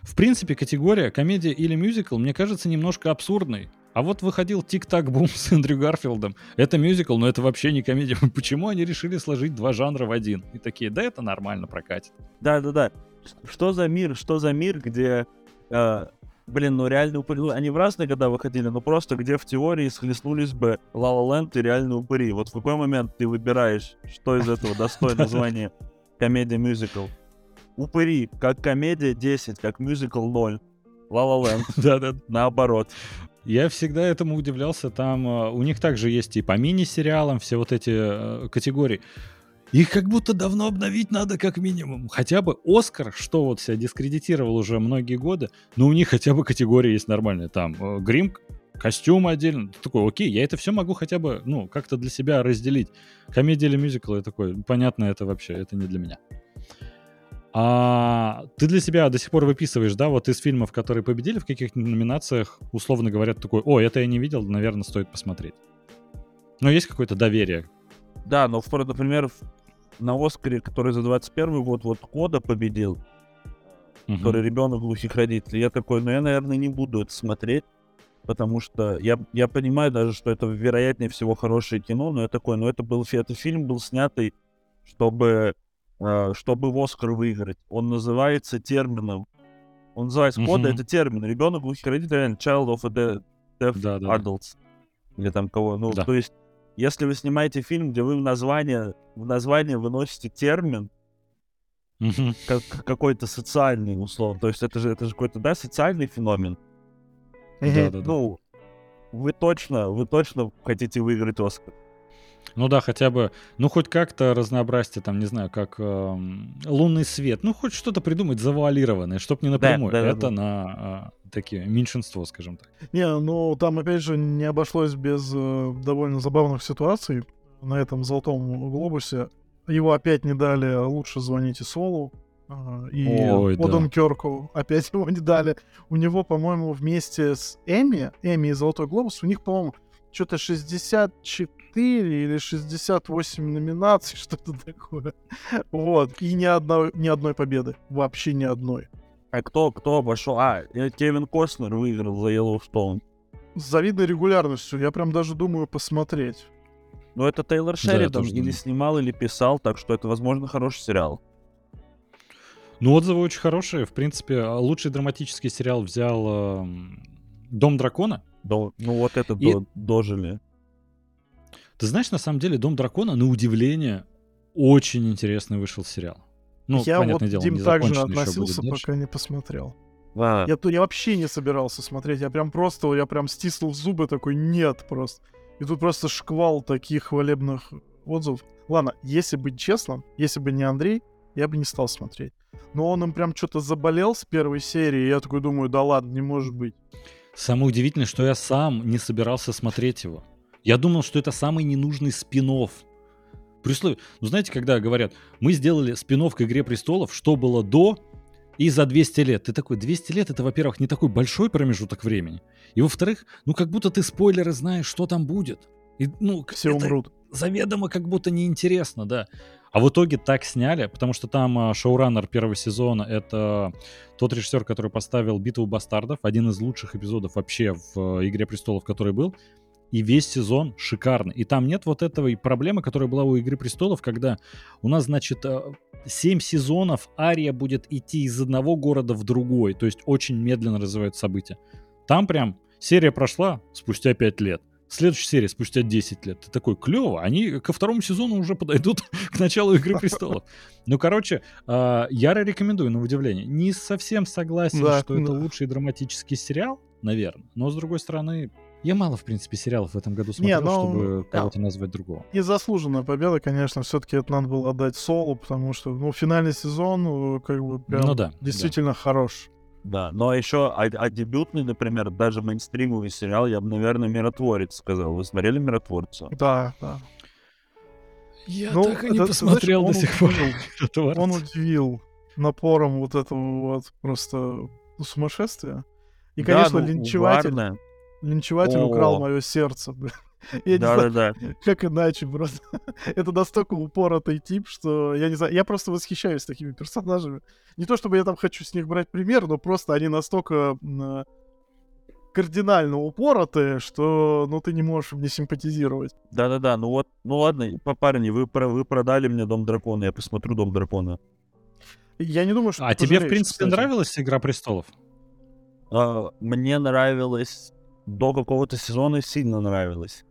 В принципе, категория комедия или мюзикл мне кажется немножко абсурдной. А вот выходил Тик-Так-Бум с Эндрю Гарфилдом. Это мюзикл, но это вообще не комедия. Почему они решили сложить два жанра в один? И такие, да это нормально прокатит. Да-да-да. Что за мир, что за мир, где... Э, блин, ну реально упыри... Ну, они в разные года выходили, но просто где в теории схлестнулись бы Ла Ленд и реальные упыри. Вот в какой момент ты выбираешь, что из этого достойно названия комедия-мюзикл? Упыри, как комедия 10, как мюзикл 0. Ла Ла Ленд. Да-да. Наоборот. Я всегда этому удивлялся. Там uh, у них также есть и по мини-сериалам все вот эти uh, категории. Их как будто давно обновить надо как минимум. Хотя бы Оскар, что вот себя дискредитировал уже многие годы, но у них хотя бы категория есть нормальная. Там uh, грим, костюм отдельно. Ты такой, окей, я это все могу хотя бы, ну, как-то для себя разделить. Комедия или мюзикл, я такой, понятно, это вообще, это не для меня. А ты для себя до сих пор выписываешь, да, вот из фильмов, которые победили в каких-то номинациях, условно говоря, такой, о, это я не видел, наверное, стоит посмотреть. Но есть какое-то доверие. Да, но, например, на Оскаре, который за 21 год, вот Кода победил, угу. который ребенок глухих родителей, я такой, ну я, наверное, не буду это смотреть, потому что я, я понимаю даже, что это вероятнее всего хорошее кино, но я такой, ну это был, это фильм был снятый, чтобы Э, чтобы в Оскар выиграть. Он называется термином. Он называется кода, mm-hmm. это термин. Ребенок глухих родителей, child of a deaf, да, да, adults. Или там кого. Ну, да. то есть, если вы снимаете фильм, где вы в название, в название выносите термин, mm-hmm. как какой-то социальный, условно. То есть это же, это же какой-то, да, социальный феномен. Mm-hmm. Да, да, ну, вы точно, вы точно хотите выиграть Оскар. Ну да, хотя бы, ну хоть как-то разнообразие, там, не знаю, как э, лунный свет. Ну хоть что-то придумать завуалированное, чтобы не напрямую. Да, да, Это да. на э, такие меньшинство, скажем так. Не, ну там опять же не обошлось без э, довольно забавных ситуаций на этом золотом глобусе. Его опять не дали «Лучше звоните Солу». Uh, и Ой, Оденкерку да. опять его не дали. У него, по-моему, вместе с Эми, Эми и Золотой Глобус, у них, по-моему, что-то 64 64 или 68 номинаций, что-то такое. Вот. И ни, одной, ни одной победы. Вообще ни одной. А кто, кто обошел? А, Кевин Костнер выиграл за Yellowstone. С завидной регулярностью. Я прям даже думаю посмотреть. Ну, это Тейлор Шеридан да, или снимал, или писал, так что это, возможно, хороший сериал. Ну, отзывы очень хорошие. В принципе, лучший драматический сериал взял э, Дом дракона. До, ну, вот это И... до, дожили. Ты знаешь, на самом деле, «Дом дракона», на удивление, очень интересный вышел сериал. Ну, я вот, дело, Дим, также относился, пока не посмотрел. А. Я, я вообще не собирался смотреть. Я прям просто, я прям стиснул зубы такой, нет просто. И тут просто шквал таких хвалебных отзывов. Ладно, если быть честным, если бы не Андрей, я бы не стал смотреть. Но он им прям что-то заболел с первой серии, и я такой думаю, да ладно, не может быть. Самое удивительное, что я сам не собирался смотреть его. Я думал, что это самый ненужный спин -офф. При условии, ну знаете, когда говорят, мы сделали спин к «Игре престолов», что было до и за 200 лет. Ты такой, 200 лет это, во-первых, не такой большой промежуток времени. И во-вторых, ну как будто ты спойлеры знаешь, что там будет. И, ну, Все умрут. Заведомо как будто неинтересно, да. А в итоге так сняли, потому что там а, шоураннер первого сезона — это тот режиссер, который поставил «Битву бастардов», один из лучших эпизодов вообще в «Игре престолов», который был и весь сезон шикарный. И там нет вот этого проблемы, которая была у «Игры престолов», когда у нас, значит, 7 э, сезонов Ария будет идти из одного города в другой, то есть очень медленно развиваются события. Там прям серия прошла спустя 5 лет. Следующая серия спустя 10 лет. Ты такой, клево, они ко второму сезону уже подойдут к началу «Игры престолов». Ну, короче, э, яро рекомендую, на удивление. Не совсем согласен, да, что да. это лучший драматический сериал, наверное. Но, с другой стороны, я мало, в принципе, сериалов в этом году смотрел, Не, но... чтобы кого-то назвать другого. Незаслуженная победа, конечно, все-таки это надо было отдать Солу, потому что, ну, финальный сезон, э, как бы, прям ну, да, действительно да. хорош. Да, но еще, а, а дебютный, например, даже мейнстримовый сериал, я бы, наверное, «Миротворец» сказал. Вы смотрели «Миротворца»? Да, да. Я ну, так и не это, посмотрел знаешь, до сих пор. он удивил. напором вот этого вот просто ну, сумасшествия. И, конечно, да, ну, линчеватель, угарно. Линчеватель О. украл мое сердце. бля. Я не знаю, Да-да-да. как иначе просто. Это настолько упоротый тип, что я не знаю, я просто восхищаюсь такими персонажами. Не то чтобы я там хочу с них брать пример, но просто они настолько э, кардинально упоротые, что ну ты не можешь мне симпатизировать. Да-да-да, ну вот, ну ладно, по- парни, вы, про- вы продали мне Дом Дракона, я посмотрю Дом Дракона. Я не думаю, что А тебе, в принципе, кстати. нравилась «Игра престолов»? А, мне нравилось, до какого-то сезона сильно нравилось.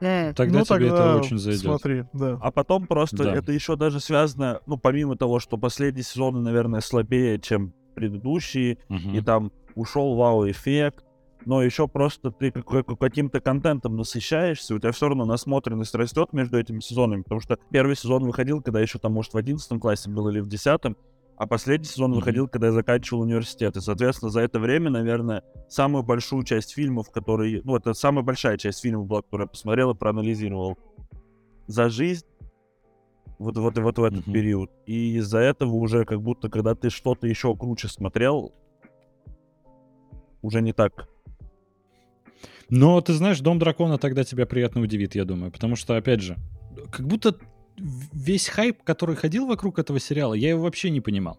Тогда ну, тебе это тогда очень зайдет. Смотри, да. А потом просто Да. это еще даже связано, ну, помимо того, что последние сезоны, наверное, слабее, чем предыдущие, Мгм. и там ушел вау-эффект, но еще просто ты каким-то контентом насыщаешься, у тебя все равно насмотренность растет между этими сезонами, потому что первый сезон выходил, когда еще там, может, в 11 классе был или в 10 а последний сезон выходил, когда я заканчивал университет. И, соответственно, за это время, наверное, самую большую часть фильмов, которые... Ну, это самая большая часть фильмов была, которую я посмотрел и проанализировал за жизнь вот, вот, вот в этот период. И из-за этого уже как будто, когда ты что-то еще круче смотрел, уже не так. Но ты знаешь, Дом дракона тогда тебя приятно удивит, я думаю. Потому что, опять же, как будто весь хайп, который ходил вокруг этого сериала, я его вообще не понимал.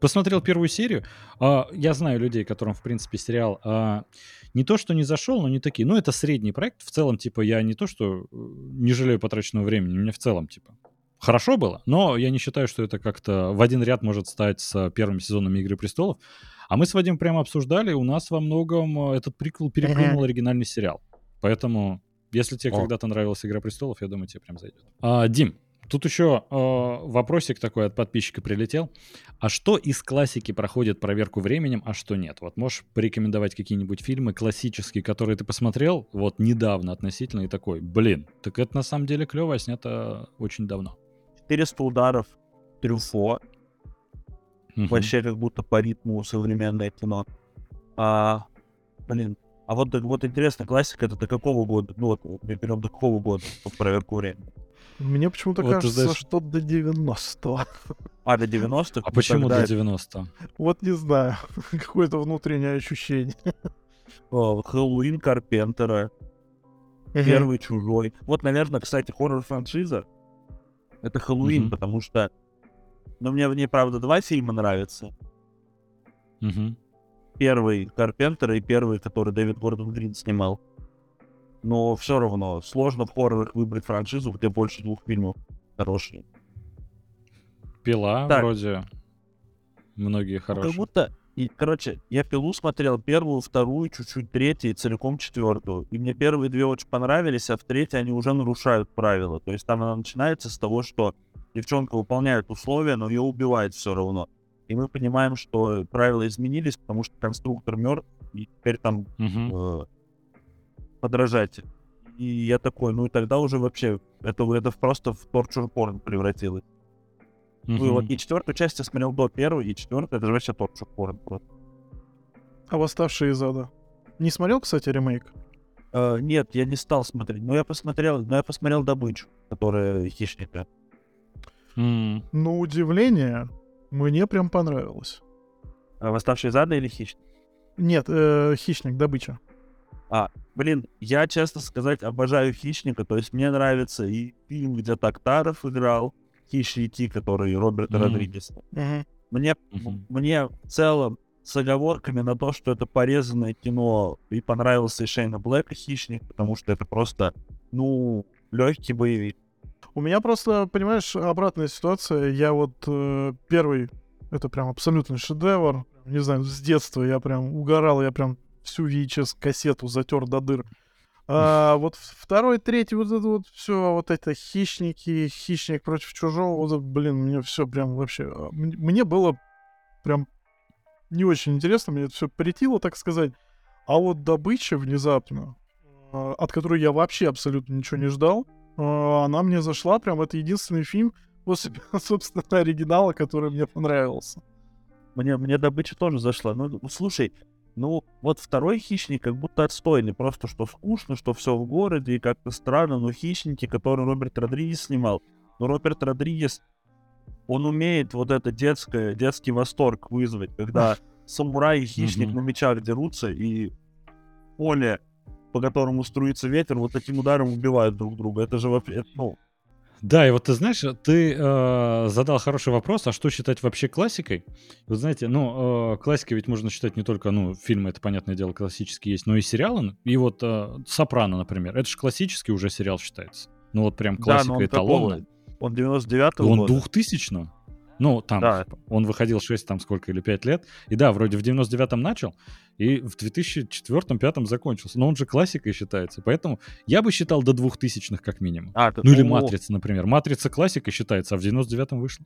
Посмотрел первую серию. а, я знаю людей, которым, в принципе, сериал а, не то, что не зашел, но не такие. Ну, это средний проект. В целом, типа, я не то, что э, не жалею потраченного времени. Мне в целом, типа, хорошо было. Но я не считаю, что это как-то в один ряд может стать с первыми сезонами «Игры престолов». А мы с Вадим прямо обсуждали, у нас во многом э, этот приквел переплюнул оригинальный сериал. Поэтому, если тебе О. когда-то нравилась «Игра престолов», я думаю, тебе прям зайдет. А, Дим, тут еще э, вопросик такой от подписчика прилетел. А что из классики проходит проверку временем, а что нет? Вот можешь порекомендовать какие-нибудь фильмы классические, которые ты посмотрел вот недавно относительно и такой, блин, так это на самом деле клево, а снято очень давно. 400 ударов Трюфо, Мгм. вообще как будто по ритму современное кино. А, блин, а вот, вот интересно, классика это до какого года? Ну вот, мы берем до какого года по проверку времени? Мне почему-то Вот кажется, знаешь- что до 90 А, до 90-х? А Ну, почему тогда до 90? Вот не знаю. Какое-то внутреннее ощущение. Хэллоуин Карпентера, Первый Чужой. Вот, наверное, кстати, хоррор-франшиза это Хэллоуин, потому что ну, мне в ней, правда, два фильма нравятся. Первый Карпентера и первый, который Дэвид Гордон Грин снимал. Но все равно сложно в хоррорах выбрать франшизу, где больше двух фильмов хорошие. Пила Так. вроде многие Ну, Как хорошие. будто, и, короче, я пилу смотрел первую, вторую, чуть-чуть третью и целиком четвертую. И мне первые две очень понравились, а в третьей они уже нарушают правила. То есть там она начинается с того, что девчонка выполняет условия, но ее убивает все равно. И мы понимаем, что правила изменились, потому что конструктор мертв, и теперь там Мгм. э, подражатель. И я такой, ну и тогда уже вообще это, это просто в торчур порн превратилось. Ну и вот и четвертую часть я смотрел до первой, и четвертую это же вообще торчур порн просто. А восставшие из ада. Не смотрел, кстати, ремейк? Э, нет, я не стал смотреть. Но я посмотрел, но я посмотрел добычу, которая хищника. М. На удивление, мне прям понравилось. А Восставший из ада или хищник? Нет, э, хищник, добыча. Блин, я, честно сказать, обожаю хищника. То есть мне нравится и фильм, где Токтаров играл, Хищники, который Роберт Мгм. Родригес. Мне, Мгм. мне в целом с оговорками на то, что это порезанное кино, и понравился и Шейна Блэка Хищник, потому что это просто, ну, легкий боевик. У меня просто, понимаешь, обратная ситуация. Я вот э, первый, это прям абсолютный шедевр. Не знаю, с детства я прям угорал, я прям всю VHS-кассету затер до дыр. А вот второй, третий, вот это вот все, вот это хищники, хищник против чужого, вот блин, мне все прям вообще... а, Мне было прям не очень интересно, мне это все претило, так сказать. А вот добыча внезапно, а, от которой я вообще абсолютно ничего не ждал, а, она мне зашла, прям это единственный фильм после, собственно, оригинала, который мне понравился. Мне, мне добыча тоже зашла. Ну, слушай, ну, вот второй хищник как будто отстойный. Просто что скучно, что все в городе, и как-то странно. Но хищники, которые Роберт Родригес снимал. Но Роберт Родригес, он умеет вот это детское, детский восторг вызвать, когда самурай и хищник на мечах дерутся, и поле, по которому струится ветер, вот таким ударом убивают друг друга. Это же ну, Да, и вот ты знаешь, ты э, задал хороший вопрос, а что считать вообще классикой? Вы знаете, ну, э, классикой ведь можно считать не только, ну, фильмы, это, понятное дело, классические есть, но и сериалы. И вот э, «Сопрано», например, это же классический уже сериал считается. Ну, вот прям да, классика он эталонная. Он 99-го Он года. 2000 Ну, там, Да. он выходил 6 там сколько или 5 лет. И да, вроде в 99-м начал, и в 2004-2005 закончился. Но он же классикой считается. Поэтому я бы считал до 2000-х как минимум. А, Ну или «Матрица», например. «Матрица» классика считается, а в 99-м вышла.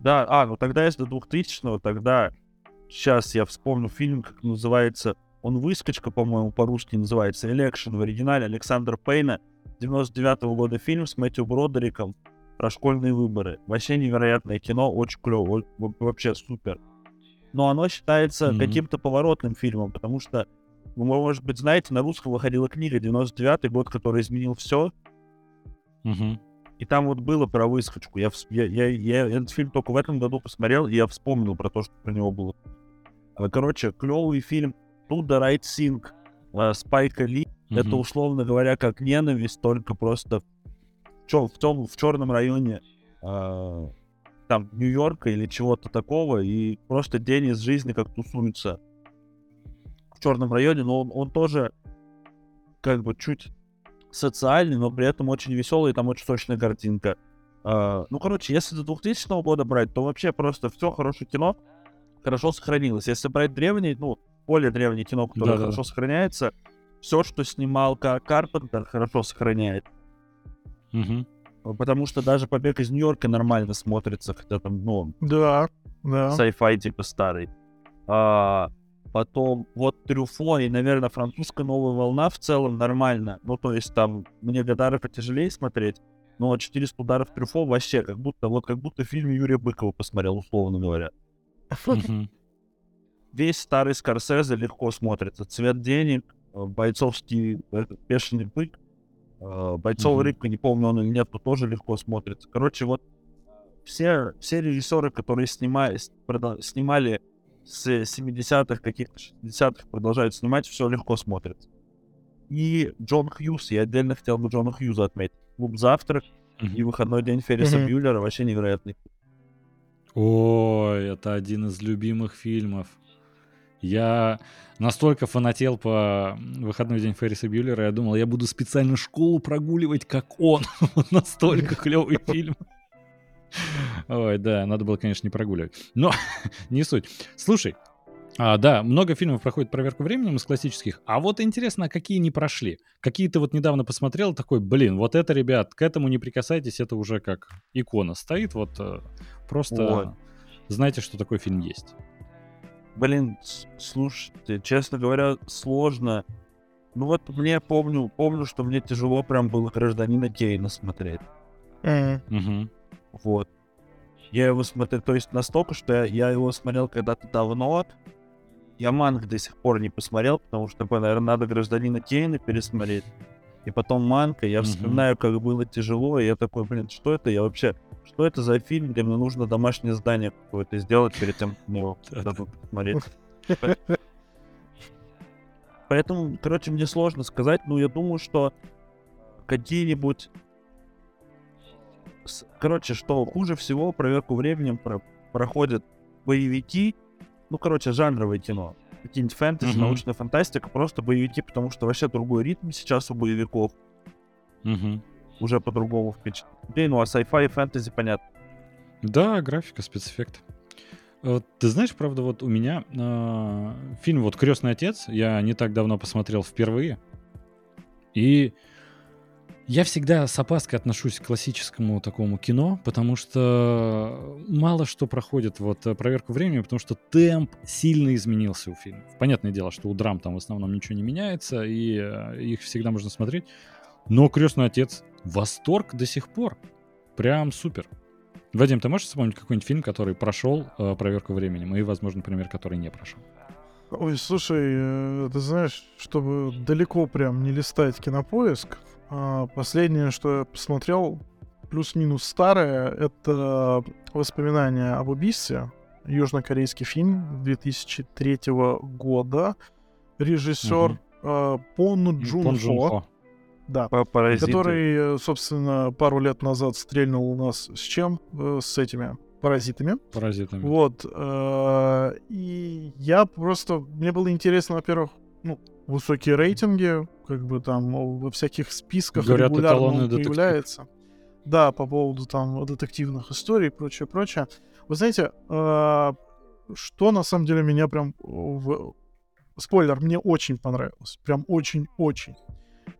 Да, а, ну тогда если до 2000-го, тогда сейчас я вспомню фильм, как называется, он «Выскочка», по-моему, по-русски называется, «Election» в оригинале Александра Пейна, 99-го года фильм с Мэтью Бродериком про школьные выборы. Вообще невероятное кино, очень клево, вообще супер. Но оно считается Мгм. каким-то поворотным фильмом, потому что, вы, может быть, знаете, на русском выходила книга 99-й год, который изменил все, Мгм. и там вот было про выскочку. Я, я, я, я этот фильм только в этом году посмотрел, и я вспомнил про то, что про него было. А, Короче, клевый фильм To the Right Thing а, Спайка Ли. Это, Мгм. условно говоря, как ненависть, только просто в, чё- в, том, в черном районе а, там Нью-Йорка или чего-то такого, и просто день из жизни как тусуется в черном районе, но он, он тоже как бы чуть социальный, но при этом очень веселый, и там очень сочная картинка. А, ну, короче, если до 2000 года брать, то вообще просто все хорошее кино хорошо сохранилось. Если брать древнее, ну, более древнее кино, которое Да-да-да. хорошо сохраняется, все, что снимал Кар- Карпентер, хорошо сохраняет. Мгм. Потому что даже «Побег из Нью-Йорка» нормально смотрится, хотя там, ну, Да, да. sci-fi типа старый. А, потом вот Трюфо и, наверное, французская новая волна в целом нормально. Ну, то есть там мне Гадара потяжелее смотреть, но 400 ударов Трюфо вообще как будто, вот как будто фильм Юрия Быкова посмотрел, условно говоря. Весь старый Скорсезе легко смотрится. Цвет денег, бойцовский бешеный бык, э, бойцовая Мгм. рыбка, не помню он или нет, но тоже легко смотрится. Короче, вот все, все режиссеры, которые снимали, снимали с 70-х, каких-то 60-х, продолжают снимать, все легко смотрится. И Джон Хьюз, я отдельно хотел бы Джона Хьюза отметить. Клуб «Завтрак» и «Выходной день» Ферриса Мгм. Бьюллера вообще невероятный. Ой, это один из любимых фильмов. Я настолько фанател по выходной день Ферриса Бьюллера, я думал, я буду специально школу прогуливать, как он. Вот настолько клевый фильм. Ой, да, надо было, конечно, не прогуливать. Но не суть. Слушай, а, да, много фильмов проходит проверку временем из классических. А вот интересно, а какие не прошли? Какие ты вот недавно посмотрел, такой, блин, вот это, ребят, к этому не прикасайтесь, это уже как икона стоит, вот э, просто Вот. знаете, что такой фильм есть. Блин, слушайте, честно говоря, сложно. Ну вот мне помню, помню, что мне тяжело прям было гражданина Кейна смотреть. М. Мгм. Вот. Я его смотрел, то есть настолько, что я, я его смотрел когда-то давно. Я Манг до сих пор не посмотрел, потому что, наверное, надо гражданина Кейна пересмотреть. И потом Манка, я вспоминаю, как было тяжело, и я такой, блин, что это? Я вообще, что это за фильм, где мне нужно домашнее задание какое-то сделать перед тем, как его посмотреть. Поэтому, короче, мне сложно сказать, но я думаю, что какие-нибудь... Короче, что хуже всего проверку временем про- проходят боевики, ну, короче, жанровое кино. Какие-нибудь фэнтези, Мгм. научная фантастика, просто боевики, потому что вообще другой ритм сейчас у боевиков, Мгм. уже по-другому впечатляет. Ну, а sci-fi и фэнтези, понятно. Да, графика, спецэффекты. Вот, ты знаешь, правда, вот у меня а, фильм вот «Крестный отец» я не так давно посмотрел впервые. И я всегда с опаской отношусь к классическому такому кино, потому что мало что проходит вот э, проверку времени, потому что темп сильно изменился у фильмов. Понятное дело, что у драм там в основном ничего не меняется, и э, их всегда можно смотреть. Но «Крестный отец» восторг до сих пор. Прям супер. Вадим, ты можешь вспомнить какой-нибудь фильм, который прошел э, проверку временем, и, возможно, например, который не прошел? Ой, слушай, э, ты знаешь, чтобы далеко прям не листать кинопоиск, последнее, что я посмотрел, плюс-минус старое. Это воспоминания об убийстве. Южнокорейский фильм 2003 года. Режиссер угу. э, Пон Джун, Пон Джун Хо. Да. Паразиты. Который, э, собственно, пару лет назад стрельнул у нас с чем? Э, с этими паразитами. Паразитами. Вот. Э, и я просто... Мне было интересно, во-первых, ну, высокие рейтинги, как бы там во всяких списках Говорят, регулярно он появляется. Детектив. Да, по поводу там детективных историй и прочее, прочее. Вы знаете, э, что на самом деле меня прям... В... Спойлер, мне очень понравилось. Прям очень-очень.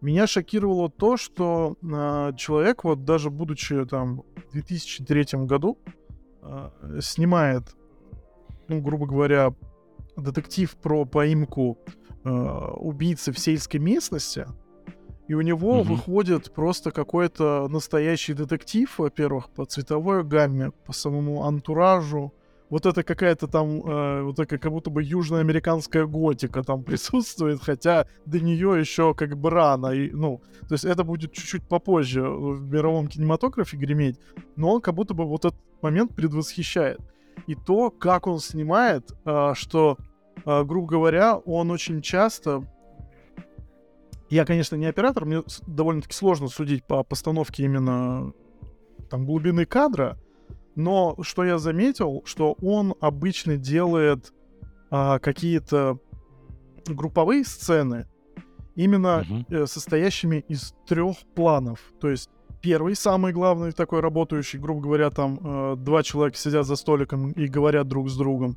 Меня шокировало то, что э, человек, вот даже будучи там в 2003 году, э, снимает, ну, грубо говоря, детектив про поимку э, убийцы в сельской местности, и у него угу. выходит просто какой-то настоящий детектив, во-первых, по цветовой гамме, по самому антуражу. Вот это какая-то там, э, вот такая как будто бы южноамериканская готика там присутствует, хотя до нее еще как бы рано. И, ну, то есть это будет чуть-чуть попозже в мировом кинематографе греметь, но он как будто бы вот этот момент предвосхищает. И то, как он снимает, э, что, э, грубо говоря, он очень часто я, конечно, не оператор, мне довольно-таки сложно судить по постановке именно там глубины кадра, но что я заметил, что он обычно делает а, какие-то групповые сцены, именно э, состоящими из трех планов. То есть первый, самый главный такой работающий, грубо говоря, там э, два человека сидят за столиком и говорят друг с другом.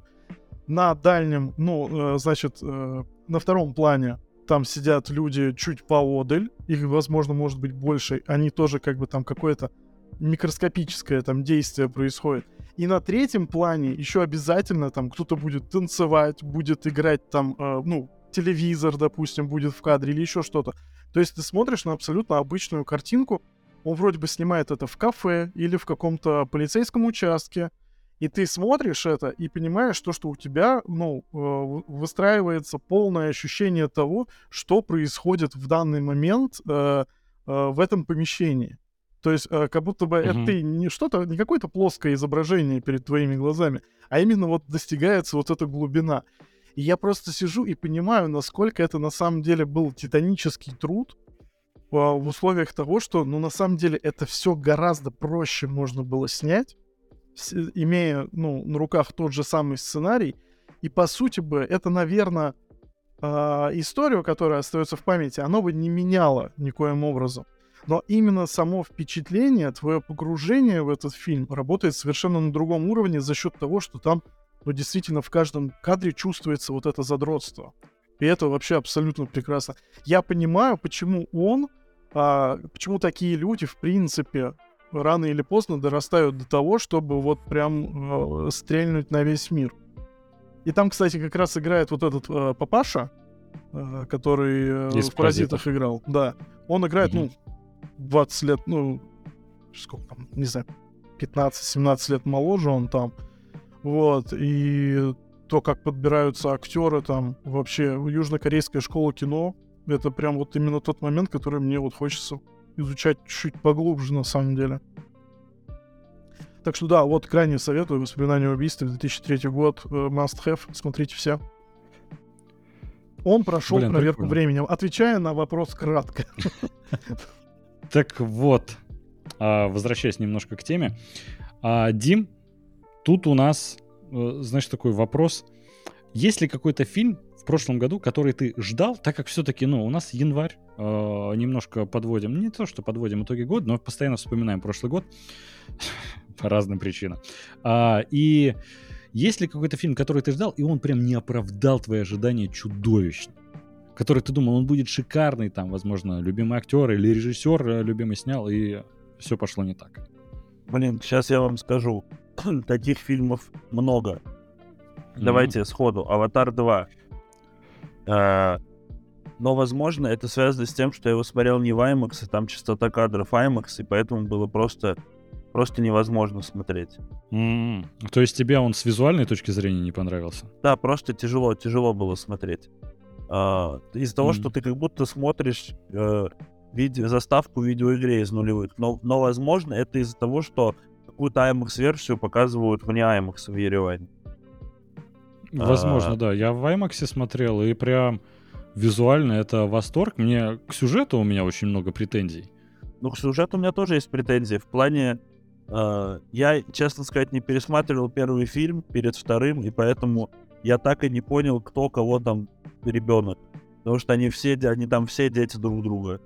На дальнем, ну, э, значит, э, на втором плане там сидят люди чуть поодаль, их, возможно, может быть больше, они тоже как бы там какое-то микроскопическое там действие происходит. И на третьем плане еще обязательно там кто-то будет танцевать, будет играть там, э, ну, телевизор, допустим, будет в кадре или еще что-то. То есть ты смотришь на абсолютно обычную картинку, он вроде бы снимает это в кафе или в каком-то полицейском участке, и ты смотришь это и понимаешь то, что у тебя, ну, э, выстраивается полное ощущение того, что происходит в данный момент э, э, в этом помещении. То есть, как будто бы uh-huh. это не что-то, не какое-то плоское изображение перед твоими глазами, а именно вот достигается вот эта глубина. И я просто сижу и понимаю, насколько это на самом деле был титанический труд в условиях того, что, ну, на самом деле это все гораздо проще можно было снять, имея ну, на руках тот же самый сценарий. И по сути бы это, наверное, э, историю, которая остается в памяти, оно бы не меняло никоим образом. Но именно само впечатление, твое погружение в этот фильм работает совершенно на другом уровне за счет того, что там ну, действительно в каждом кадре чувствуется вот это задротство. И это вообще абсолютно прекрасно. Я понимаю, почему он, а, почему такие люди, в принципе, рано или поздно дорастают до того, чтобы вот прям э, стрельнуть на весь мир. И там, кстати, как раз играет вот этот э, папаша, э, который э, в «Паразитах» играл. Да. Он играет, mm-hmm. ну, 20 лет, ну, сколько там, не знаю, 15-17 лет моложе он там. Вот. И то, как подбираются актеры там, вообще, южнокорейская школа кино, это прям вот именно тот момент, который мне вот хочется изучать чуть поглубже на самом деле. Так что да, вот крайне советую «Воспоминания о убийстве», 2003 год, э, must have, смотрите все. Он прошел Блин, проверку прикольно. временем, отвечая на вопрос кратко. Так вот, а, возвращаясь немножко к теме. А, Дим, тут у нас, э, знаешь, такой вопрос. Есть ли какой-то фильм в прошлом году, который ты ждал, так как все-таки, ну, у нас январь, э, немножко подводим, не то, что подводим итоги года, но постоянно вспоминаем прошлый год по разным причинам. А, и есть ли какой-то фильм, который ты ждал, и он прям не оправдал твои ожидания чудовищно? Который ты думал, он будет шикарный, там, возможно, любимый актер или режиссер э, любимый снял, и все пошло не так. Блин, сейчас я вам скажу. Таких фильмов много. Mm-hmm. Давайте сходу. Аватар 2. А, но, возможно, это связано с тем, что я его смотрел не в IMAX, и там частота кадров IMAX, и поэтому было просто, просто невозможно смотреть. Mm-hmm. То есть тебе он с визуальной точки зрения не понравился? Да, просто тяжело, тяжело было смотреть. Uh, из-за mm-hmm. того, что ты как будто смотришь uh, виде, заставку в видеоигре из нулевых. Но, но возможно, это из-за того, что какую-то IMAX-версию показывают вне IMAX в Ереване. Возможно, а... да. Я в IMAX смотрел, и прям визуально это восторг. Мне к сюжету у меня очень много претензий. Ну, к сюжету у меня тоже есть претензии. В плане... Э, я, честно сказать, не пересматривал первый фильм перед вторым, и поэтому я так и не понял, кто кого там ребенок. Потому что они все, они там все дети друг друга.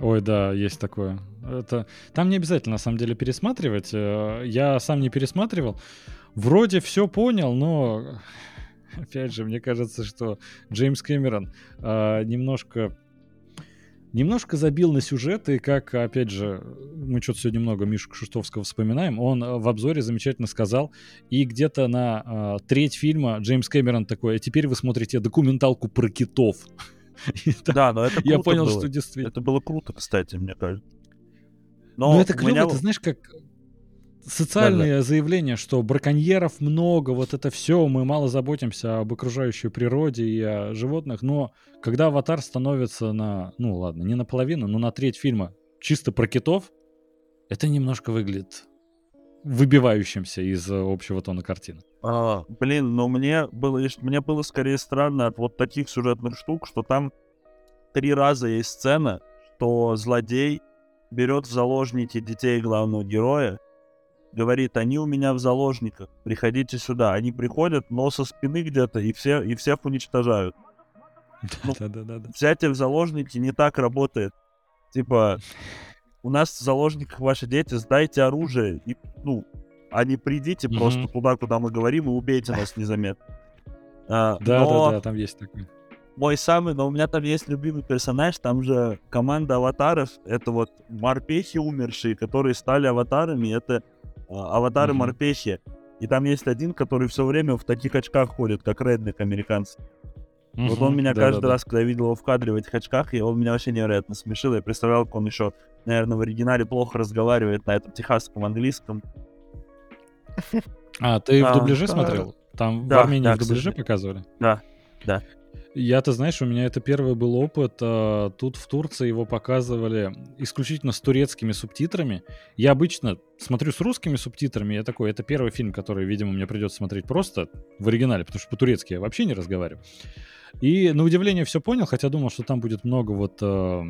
Ой, да, есть такое. Это... Там не обязательно, на самом деле, пересматривать. Э, я сам не пересматривал. Вроде все понял, но... Опять же, мне кажется, что Джеймс Кэмерон э, немножко немножко забил на сюжеты, как, опять же, мы что-то сегодня много Мишу Кшуштовского вспоминаем, он в обзоре замечательно сказал, и где-то на э, треть фильма Джеймс Кэмерон такой, а теперь вы смотрите документалку про китов. Да, но это Я понял, что действительно... Это было круто, кстати, мне кажется. Но, но это клево, меня... ты знаешь, как социальные да, да. заявления, что браконьеров много, вот это все, мы мало заботимся об окружающей природе и о животных, но когда аватар становится на, ну ладно, не наполовину, но на треть фильма чисто про китов, это немножко выглядит выбивающимся из общего тона картины. А, блин, но мне было, мне было скорее странно от вот таких сюжетных штук, что там три раза есть сцена, что злодей берет в заложники детей главного героя, говорит, они у меня в заложниках, приходите сюда. Они приходят, но со спины где-то, и, все, и всех уничтожают. Ну, да, да, да, да. Взятие в заложники не так работает. Типа, у нас в заложниках ваши дети, сдайте оружие, и, ну, а не придите mm-hmm. просто туда, куда мы говорим, и убейте нас незаметно. А, да, но... да, да, там есть такой. Мой самый, но у меня там есть любимый персонаж, там же команда аватаров, это вот морпехи умершие, которые стали аватарами, это аватары mm-hmm. морпехи. И там есть один, который все время в таких очках ходит, как редник американцы. Mm-hmm. Вот он меня да, каждый да, раз, да. когда я видел его в кадре в этих очках, и он меня вообще невероятно смешил. Я представлял, как он еще, наверное, в оригинале плохо разговаривает на этом техасском английском. А, ты в дубляже смотрел? Там в Армении в дубляже показывали? Да, да. Я-то, знаешь, у меня это первый был опыт. А, тут в Турции его показывали исключительно с турецкими субтитрами. Я обычно смотрю с русскими субтитрами. Я такой, это первый фильм, который, видимо, мне придется смотреть просто в оригинале, потому что по-турецки я вообще не разговариваю. И на удивление все понял, хотя думал, что там будет много вот э,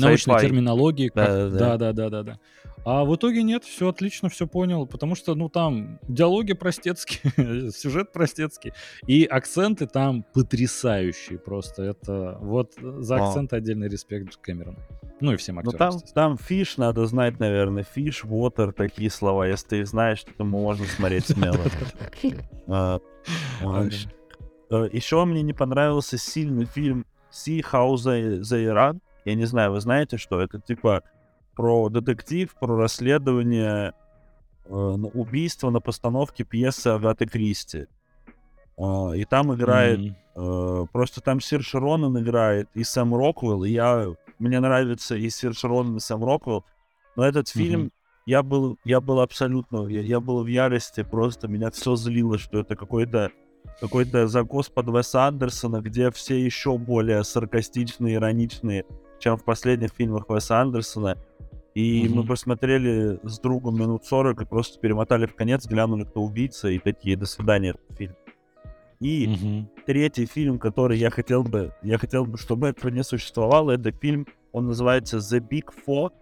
научной терминологии. Как... Да, да, да, да, да, да. А в итоге нет, все отлично, все понял, потому что, ну, там диалоги простецкие, сюжет простецкий, и акценты там потрясающие просто. Это вот за акценты отдельный респект Кэмерону. Ну и всем актерам. Ну там, там fish надо знать, наверное, fish, water, такие слова. Если ты их знаешь, то можно смотреть смело. А, э, Еще мне не понравился сильный фильм See How They Run. Я не знаю, вы знаете, что это типа про детектив, про расследование э, убийства на постановке пьесы Агаты Кристи. Э, и там играет, mm-hmm. э, просто там Сир Широнен играет и Сэм Роквелл, и я, мне нравится и Сир Широнен, и Сэм Роквелл, но этот mm-hmm. фильм, я был, я был абсолютно, я, я был в ярости, просто меня все злило, что это какой-то какой-то закос под Веса Андерсона, где все еще более саркастичные, ироничные, чем в последних фильмах Веса Андерсона. И mm-hmm. мы посмотрели с другом минут 40 и просто перемотали в конец, глянули, кто убийца, и такие, до свидания, этот фильм. И mm-hmm. третий фильм, который я хотел бы, я хотел бы, чтобы этого не существовало, это фильм, он называется The Big Four.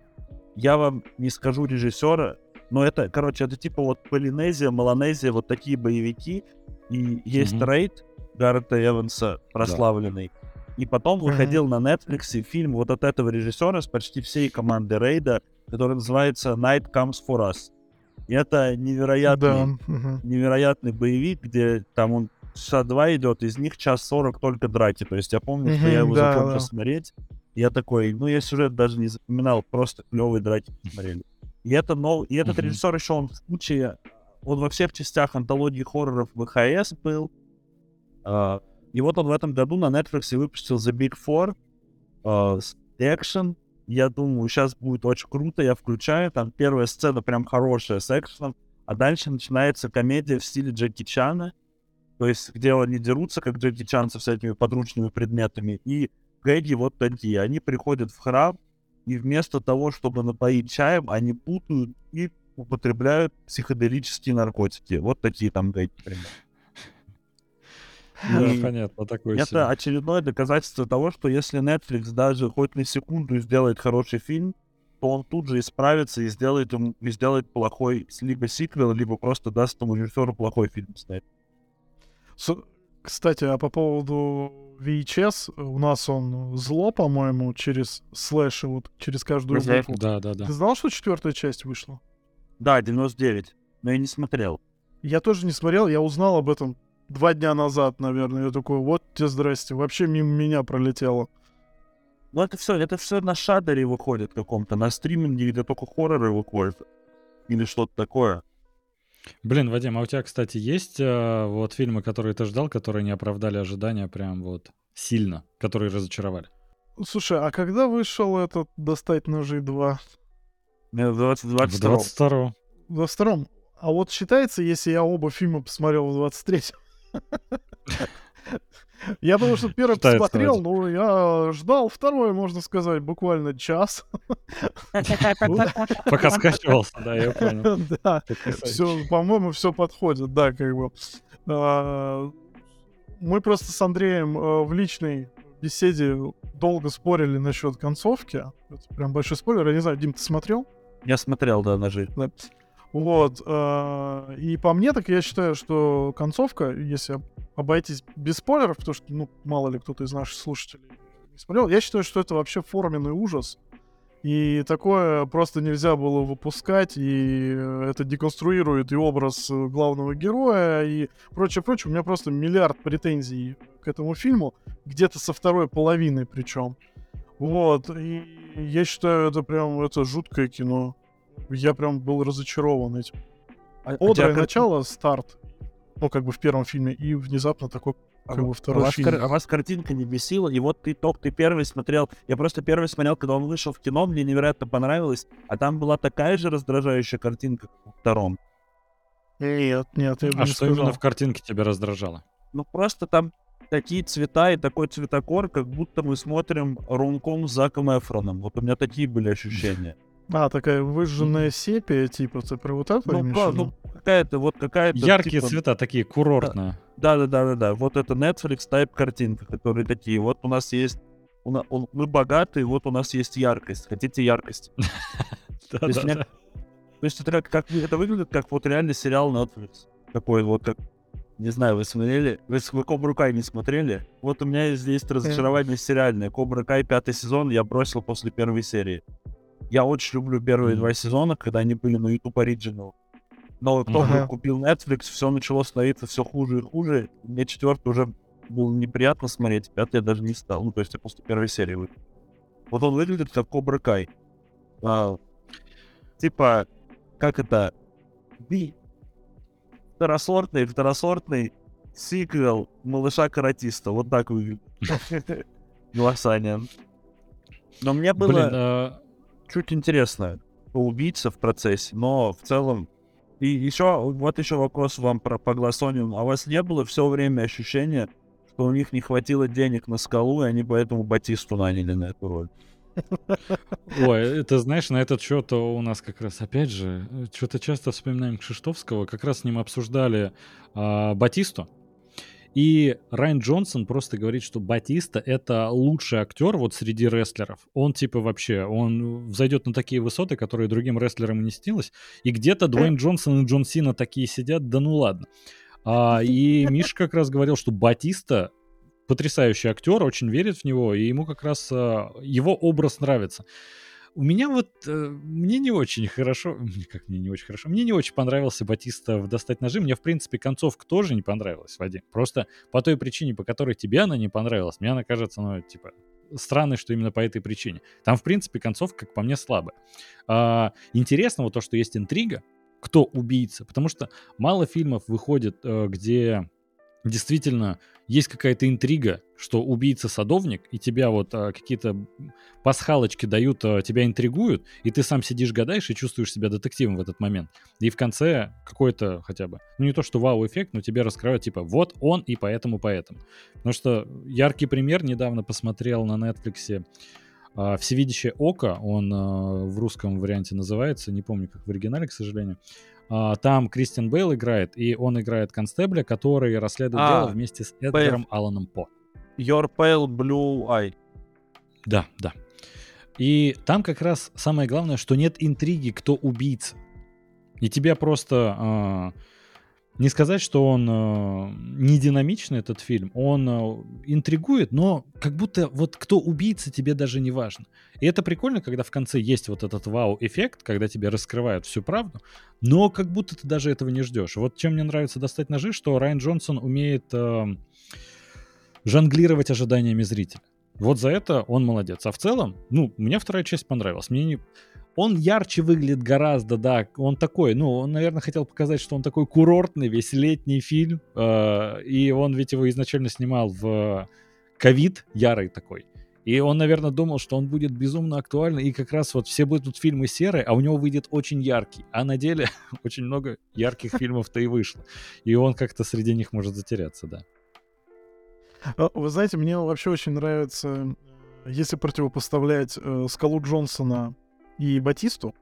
Я вам не скажу режиссера, но это, короче, это типа вот Полинезия, Малонезия, вот такие боевики. И есть mm-hmm. Рейд Гаррета Эванса, прославленный. Да. И потом mm-hmm. выходил на Netflix фильм вот от этого режиссера с почти всей командой Рейда, который называется Night Comes for Us. И это невероятный, да. mm-hmm. невероятный боевик, где там он часа два идет, из них час сорок только драки. То есть я помню, mm-hmm, что я его да, закончил да. смотреть. Я такой, ну я сюжет даже не запоминал, просто клевые драки смотрели. И это нов... и этот mm-hmm. режиссер еще он в куче, он во всех частях антологии хорроров ВХС был. Uh, и вот он в этом году на Netflix выпустил The Big Four uh, Action. Я думаю, сейчас будет очень круто. Я включаю. Там первая сцена прям хорошая с экшеном. А дальше начинается комедия в стиле Джеки Чана. То есть, где они дерутся, как Джеки Чан со всякими подручными предметами. И гэги вот такие. Они приходят в храм, и вместо того, чтобы напоить чаем, они путают и употребляют психоделические наркотики. Вот такие там дайте пример. Да, понятно, такой Это себе. очередное доказательство того, что если Netflix даже хоть на секунду сделает хороший фильм, то он тут же исправится и сделает, ему, и сделает плохой либо сиквел, либо просто даст ему режиссеру плохой фильм снять. С- Кстати, а по поводу VHS, у нас он зло, по-моему, через слэши, вот через каждую Мгм. букву. Да, да, да. Ты знал, что четвертая часть вышла? Да, 99. Но я не смотрел. Я тоже не смотрел, я узнал об этом два дня назад, наверное. Я такой, вот тебе здрасте, вообще мимо меня пролетело. Ну это все, это все на шадере выходит каком-то, на стриминге, где только хорроры выходят. Или что-то такое. Блин, Вадим, а у тебя, кстати, есть э, вот фильмы, которые ты ждал, которые не оправдали ожидания прям вот сильно, которые разочаровали? Слушай, а когда вышел этот «Достать ножи 2»? Мне в 20, В 22 22 В 22 А вот считается, если я оба фильма посмотрел в 23-м? Я потому что первый Считается, посмотрел, ну, я ждал второй, можно сказать, буквально час. Пока скачивался, да, я понял. Да, все, по-моему, все подходит, да, как бы. А, Мы просто с Андреем э, в личной беседе долго спорили насчет концовки. Это прям большой спойлер. Я не знаю, Дим, ты смотрел? Я смотрел, да, ножи. Да. Вот. э, И по мне, так я считаю, что концовка, если обойтись без спойлеров, потому что, ну, мало ли кто-то из наших слушателей не смотрел, я считаю, что это вообще форменный ужас. И такое просто нельзя было выпускать, и э, это деконструирует и образ э, главного героя, и прочее-прочее. У меня просто миллиард претензий к этому фильму, где-то со второй половины причем. Вот, и я считаю, это прям, это жуткое кино. Я прям был разочарован этим. А, а Бодрое тебя- начало, старт. Ну, как бы в первом фильме, и внезапно такой, А как бы а второй вас, фильм. кар- а вас картинка не бесила, и вот ты только ты первый смотрел. Я просто первый смотрел, когда он вышел в кино, мне невероятно понравилось, а там была такая же раздражающая картинка, как во втором. Нет, нет, я бы А не что сказал. именно в картинке тебя раздражало? Ну просто там такие цвета и такой цветокор, как будто мы смотрим румком с Заком Эфроном. Вот у меня такие были ощущения. А, такая выжженная сепия, типа, ты про вот это Ну, виду? ну, какая-то вот какая-то... Яркие типа, цвета, такие курортные. Да-да-да-да-да. Вот это Netflix type картинка, которые такие. Вот у нас есть... у на- он- мы богатые, вот у нас есть яркость. Хотите яркость? Да, да, да. То есть это, как, это выглядит как вот реальный сериал Netflix. Такой вот как... Не знаю, вы смотрели? Вы, с- Кобру Кай не смотрели? Вот у меня здесь разочарование сериальное. Кобра Кай пятый сезон я бросил после первой серии. Я очень люблю первые Мгм. два сезона, когда они были на YouTube Original. Но кто Ага. купил Netflix, все начало становиться все хуже и хуже. Мне четвертый уже было неприятно смотреть, пятый я даже не стал. Ну, то есть я после первой серии вы- Вот он выглядит как Кобра Кай. А, типа, как это? Би. Второсортный, второсортный сиквел малыша-каратиста. Вот так выглядит. Голосание. Но мне было а, чуть интересно по убийце в процессе, но в целом... И еще, вот еще вопрос вам про по Глассонию. А у вас не было все время ощущения, что у них не хватило денег на скалу, и они поэтому Батисту наняли на эту роль? Ой, это знаешь, на этот счет у нас как раз, опять же, что-то часто вспоминаем Кшиштовского, как раз с ним обсуждали а, Батисту. И Райан Джонсон просто говорит, что Батиста — это лучший актер вот среди рестлеров. Он типа вообще, он взойдет на такие высоты, которые другим рестлерам не снилось. И где-то Дуэйн Джонсон и Джон Сина такие сидят, да ну ладно. А, и Миша как раз говорил, что Батиста потрясающий актер, очень верит в него, и ему как раз а, его образ нравится. У меня вот, э, мне не очень хорошо, как мне не очень хорошо, мне не очень понравился Батиста в «Достать ножи», мне, в принципе, концовка тоже не понравилась, Вадим. Просто по той причине, по которой тебе она не понравилась, мне она кажется, ну, типа, странной, что именно по этой причине. Там, в принципе, концовка, как по мне, слабая. А, интересно вот то, что есть интрига, кто убийца, потому что мало фильмов выходит, э, где действительно есть какая-то интрига, что убийца садовник, и тебя вот а, какие-то пасхалочки дают, а, тебя интригуют, и ты сам сидишь, гадаешь и чувствуешь себя детективом в этот момент. И в конце какой-то хотя бы, ну не то что вау-эффект, но тебе раскрывают типа вот он и поэтому, поэтому. Потому что яркий пример, недавно посмотрел на Netflix А, «Всевидящее око», он а, в русском варианте называется, не помню, как в оригинале, к сожалению. А, там Кристиан Бейл играет, и он играет констебля, который расследует а, дело вместе с Эдгаром Алланом По. Your Pale Blue Eye. Да, да. И там как раз самое главное, что нет интриги, кто убийца. И тебя просто... Э, не сказать, что он э, не динамичный, этот фильм. Он э, интригует, но как будто вот кто убийца, тебе даже не важно. И это прикольно, когда в конце есть вот этот вау-эффект, когда тебе раскрывают всю правду, но как будто ты даже этого не ждешь. Вот чем мне нравится «Достать ножи», что Райан Джонсон умеет э, жонглировать ожиданиями зрителя. Вот за это он молодец. А в целом, ну, мне вторая часть понравилась. Мне не... Он ярче выглядит гораздо, да. Он такой, ну, он, наверное, хотел показать, что он такой курортный, весь летний фильм. Э, и он ведь его изначально снимал в ковид, ярый такой. И он, наверное, думал, что он будет безумно актуальный, и как раз вот все будут фильмы серые, а у него выйдет очень яркий. А на деле очень много ярких фильмов-то и вышло. И он как-то среди них может затеряться, да. А, вы знаете, мне вообще очень нравится, если противопоставлять э, Скалу Джонсона и Батисту,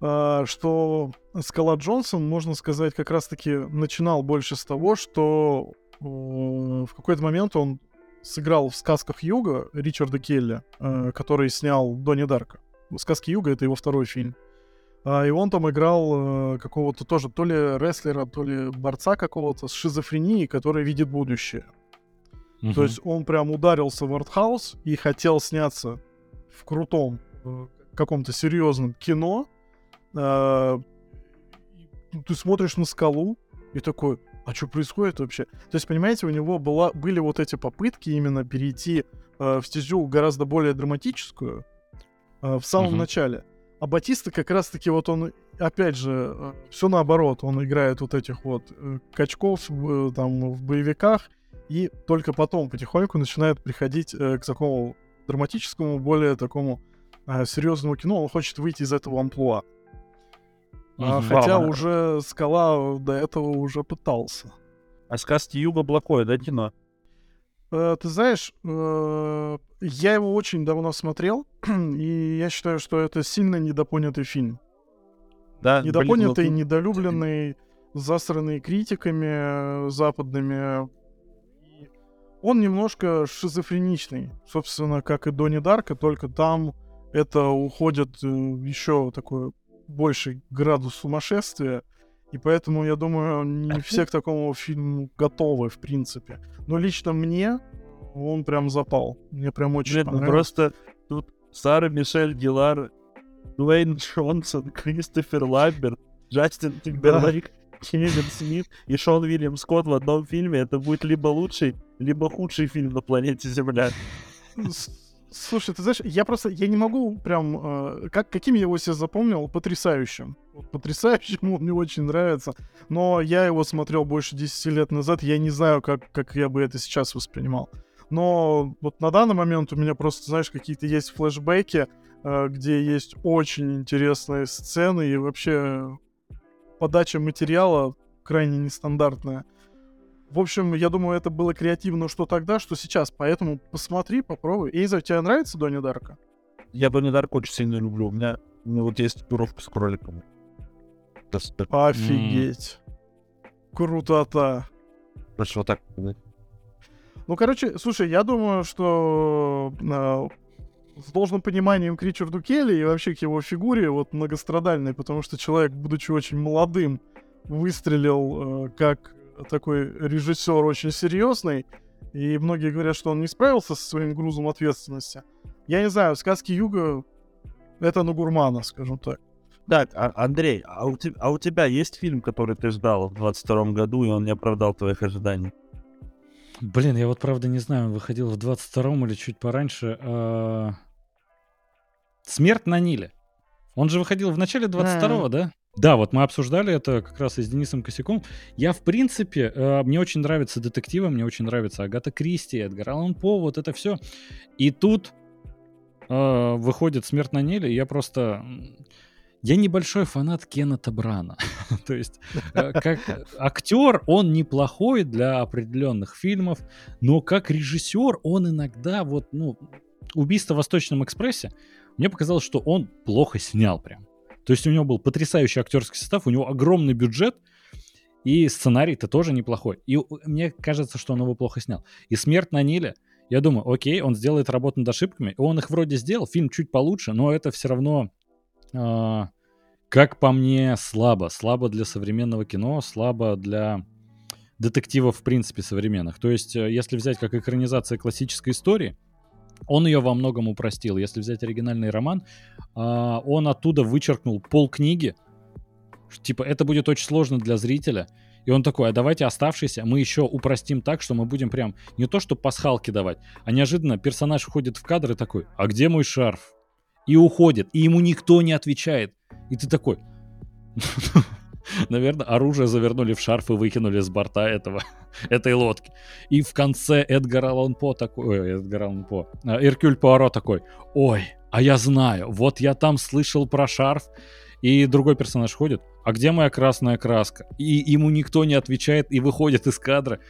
э, что Скала Джонсон, можно сказать, как раз-таки начинал больше с того, что э, в какой-то момент он сыграл в «Сказках Юга» Ричарда Келли, э, который снял Донни Дарка. «Сказки Юга» — это его второй фильм. Uh, и он там играл uh, какого-то тоже то ли рестлера, то ли борца какого-то с шизофренией, который видит будущее. Угу. То есть он прям ударился в артхаус и хотел сняться в крутом э, каком-то серьезном кино. Э, ты смотришь на скалу и такой, а что происходит вообще? То есть, понимаете, у него была, были вот эти попытки именно перейти э, в стезю гораздо более драматическую э, в самом угу. начале. А Батиста как раз-таки вот он, опять же, э, все наоборот. Он играет вот этих вот э, качков э, там в боевиках, и только потом потихоньку начинает приходить э, к такому драматическому, более такому э, серьезному кино. Он хочет выйти из этого амплуа. А, хотя Вау. уже Скала до этого уже пытался. А сказки Юга плохое, да, кино? Э, ты знаешь, э, я его очень давно смотрел, и я считаю, что это сильно недопонятый фильм. Да, недопонятый, блин, ну... недолюбленный, засранный критиками э, западными, он немножко шизофреничный, собственно, как и Донни Дарка, только там это уходит э, еще такой больший градус сумасшествия, и поэтому, я думаю, не все к такому фильму готовы, в принципе. Но лично мне он прям запал. Мне прям очень Блин, ну понравился. Просто тут Сара Мишель Гилар, Дуэйн Джонсон, Кристофер Ламберт, Джастин Тимберлейк. Да. Кевин Смит и Шон Уильям Скотт в одном фильме, это будет либо лучший, либо худший фильм на планете Земля. Слушай, ты знаешь, я просто, я не могу прям, э, как, каким я его себе запомнил, потрясающим. Потрясающим, он мне очень нравится. Но я его смотрел больше 10 лет назад, я не знаю, как, как я бы это сейчас воспринимал. Но вот на данный момент у меня просто, знаешь, какие-то есть флешбеки, э, где есть очень интересные сцены, и вообще подача материала крайне нестандартная. В общем, я думаю, это было креативно что тогда, что сейчас. Поэтому посмотри, попробуй. Эйза, тебе нравится Донни Дарка? Я Донни Дарка очень сильно люблю. У меня, у меня вот есть татуировка с кроликом. Офигеть. Mm. Крутота. Короче, вот так. Ну, короче, слушай, я думаю, что э, с должным пониманием к Ричарду Келли и вообще к его фигуре, вот многострадальной, потому что человек, будучи очень молодым, выстрелил э, как такой режиссер очень серьезный, и многие говорят, что он не справился со своим грузом ответственности. Я не знаю, сказки Юга это на гурмана, скажем так. Так, а, Андрей, а у, te, а у тебя есть фильм, который ты ждал в 22 году, и он не оправдал твоих ожиданий? Блин, я вот правда не знаю, он выходил в 22-м или чуть пораньше. А... Смерть на Ниле. Он же выходил в начале 22-го, да? Да, вот мы обсуждали это как раз и с Денисом Косяком. Я, в принципе, э, мне очень нравятся детективы, мне очень нравится Агата Кристи, Эдгар Аллан По, вот это все. И тут э, выходит «Смерть на Ниле», я просто... Я небольшой фанат Кеннета Брана. То есть, э, как актер он неплохой для определенных фильмов, но как режиссер он иногда вот, ну, убийство в Восточном экспрессе, мне показалось, что он плохо снял прям. То есть у него был потрясающий актерский состав, у него огромный бюджет, и сценарий-то тоже неплохой. И мне кажется, что он его плохо снял. И «Смерть на Ниле», я думаю, окей, он сделает работу над ошибками. Он их вроде сделал, фильм чуть получше, но это все равно, э, как по мне, слабо. Слабо для современного кино, слабо для детективов в принципе современных. То есть, э, если взять как экранизация классической истории, он ее во многом упростил. Если взять оригинальный роман, э, он оттуда вычеркнул пол книги, типа, это будет очень сложно для зрителя. И он такой, а давайте оставшиеся мы еще упростим так, что мы будем прям не то, что пасхалки давать, а неожиданно персонаж входит в кадр и такой, а где мой шарф? И уходит, и ему никто не отвечает. И ты такой, наверное, оружие завернули в шарф и выкинули с борта этого, этой лодки. И в конце Эдгар Аллан По такой, ой, Эдгар Аллан По, а, Эркюль Пуаро такой, ой, а я знаю, вот я там слышал про шарф, и другой персонаж ходит, а где моя красная краска? И ему никто не отвечает и выходит из кадра.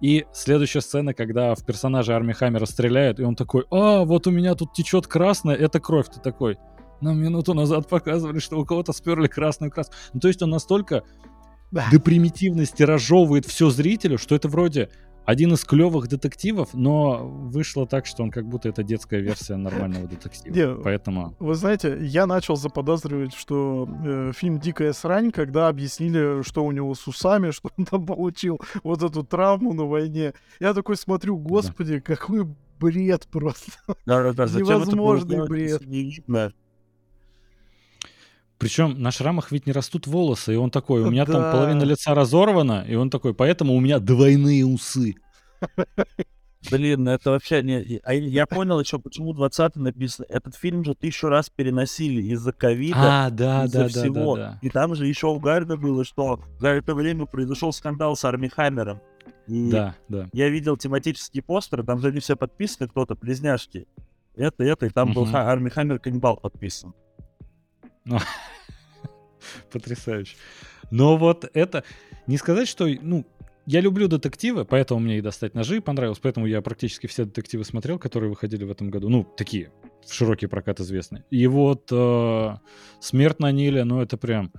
И следующая сцена, когда в персонажа Арми Хаммера стреляют, и он такой, а, вот у меня тут течет красная, это кровь. Ты такой, нам минуту назад показывали, что у кого-то сперли красную краску. Ну, то есть он настолько да. до примитивности разжевывает все зрителю, что это вроде один из клевых детективов, но вышло так, что он как будто это детская версия нормального детектива. Не, Поэтому... Вы знаете, я начал заподозривать, что э, фильм «Дикая срань», когда объяснили, что у него с усами, что он там получил вот эту травму на войне. Я такой смотрю, господи, да. какой бред просто. Да, да, да. Невозможный бред. Причем на шрамах ведь не растут волосы, и он такой, у меня да. там половина лица разорвана, и он такой, поэтому у меня двойные усы. Блин, ну это вообще не... А я понял еще, почему 20 написано. Этот фильм же тысячу раз переносили из-за ковида, а, да, из-за да, всего. Да, да, да. И там же еще угарно было, что за это время произошел скандал с Арми Хаммером. И да, да. Я видел тематические постеры, там же они все подписаны, кто-то, близняшки. Это, это, и там угу. был Арми Хаммер каннибал подписан. Потрясающе. Но вот это... Не сказать, что... Ну, я люблю детективы, поэтому мне и «Достать ножи» понравилось, поэтому я практически все детективы смотрел, которые выходили в этом году. Ну, такие, в широкий прокат известные. И вот э, «Смерть на Ниле», ну, это прям...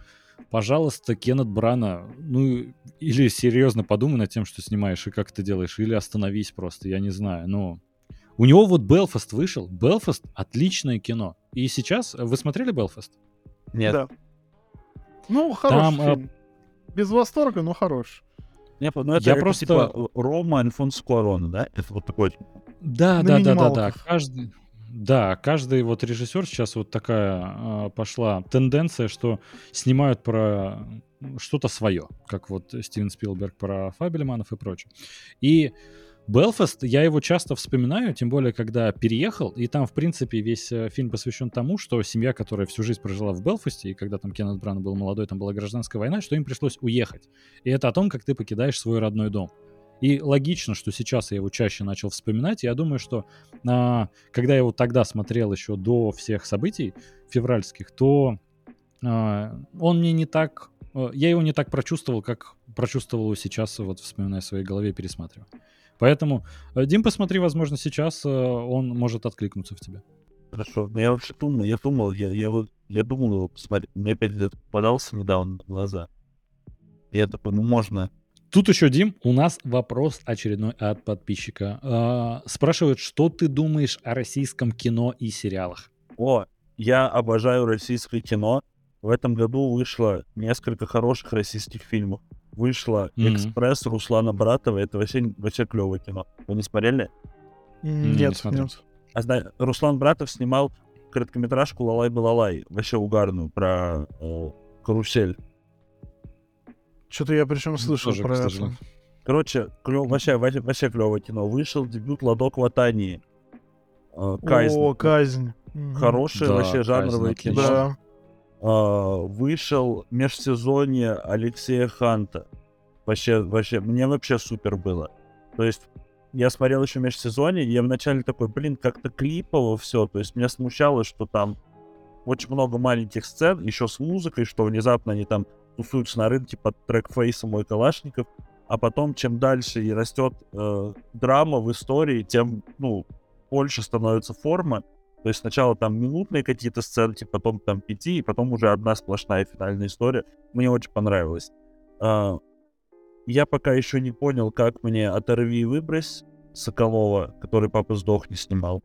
Пожалуйста, Кеннет Брана, ну, или серьезно подумай над тем, что снимаешь и как ты делаешь, или остановись просто, я не знаю, но... У него вот Белфаст вышел. Белфаст — отличное кино. И сейчас... Вы смотрели Белфаст? Нет. Да. Ну, хороший Там, э, фильм. А... Без восторга, но хорош. Не, ну это, я это просто... типа Рома Альфонс Куарон, да? Это вот такой... Да, да, да, да, да. Каждый... Да, каждый вот режиссер сейчас вот такая э, пошла тенденция, что снимают про что-то свое, как вот Стивен Спилберг про Фабельманов и прочее. И Белфаст, я его часто вспоминаю, тем более, когда переехал, и там, в принципе, весь э, фильм посвящен тому, что семья, которая всю жизнь прожила в Белфасте, и когда там Кеннет Бран был молодой, там была гражданская война, что им пришлось уехать. И это о том, как ты покидаешь свой родной дом. И логично, что сейчас я его чаще начал вспоминать. Я думаю, что а, когда я его тогда смотрел еще до всех событий февральских, то а, он мне не так... А, я его не так прочувствовал, как прочувствовал его сейчас, вот вспоминая в своей голове, пересматривая. Поэтому, э, Дим, посмотри, возможно, сейчас э, он может откликнуться в тебе. Хорошо. Но я вообще думал, я думал, я, я, я думал его посмотреть. Мне опять подался недавно на глаза. Я такой, ну можно. Тут еще, Дим, у нас вопрос очередной от подписчика. Э, спрашивают, что ты думаешь о российском кино и сериалах? О, я обожаю российское кино. В этом году вышло несколько хороших российских фильмов вышла mm-hmm. «Экспресс» Руслана Братова. Это вообще, вообще клевое кино. Вы не смотрели? Нет, не нет. А, зна... Руслан Братов снимал короткометражку «Лалай-балалай», вообще угарную, про э, карусель. Что-то я причем слышал Тоже, про это. Короче, клёв... вообще, вообще, вообще клевое кино. Вышел дебют «Ладок в Атании». Э, казнь. О, казнь. Хорошее да, вообще жанровое казнь, кино. Да. А, вышел межсезонье Алексея Ханта. Вообще, вообще, мне вообще супер было. То есть я смотрел еще межсезонье, и я вначале такой, блин, как-то клипово все. То есть меня смущало, что там очень много маленьких сцен, еще с музыкой, что внезапно они там тусуются на рынке под трек Фейса «Мой Калашников». А потом, чем дальше и растет э, драма в истории, тем, ну, больше становится форма. То есть сначала там минутные какие-то сценки, потом там пяти, и потом уже одна сплошная финальная история. Мне очень понравилось. А, я пока еще не понял, как мне «Оторви и выбрось» Соколова, который «Папа сдохни» снимал.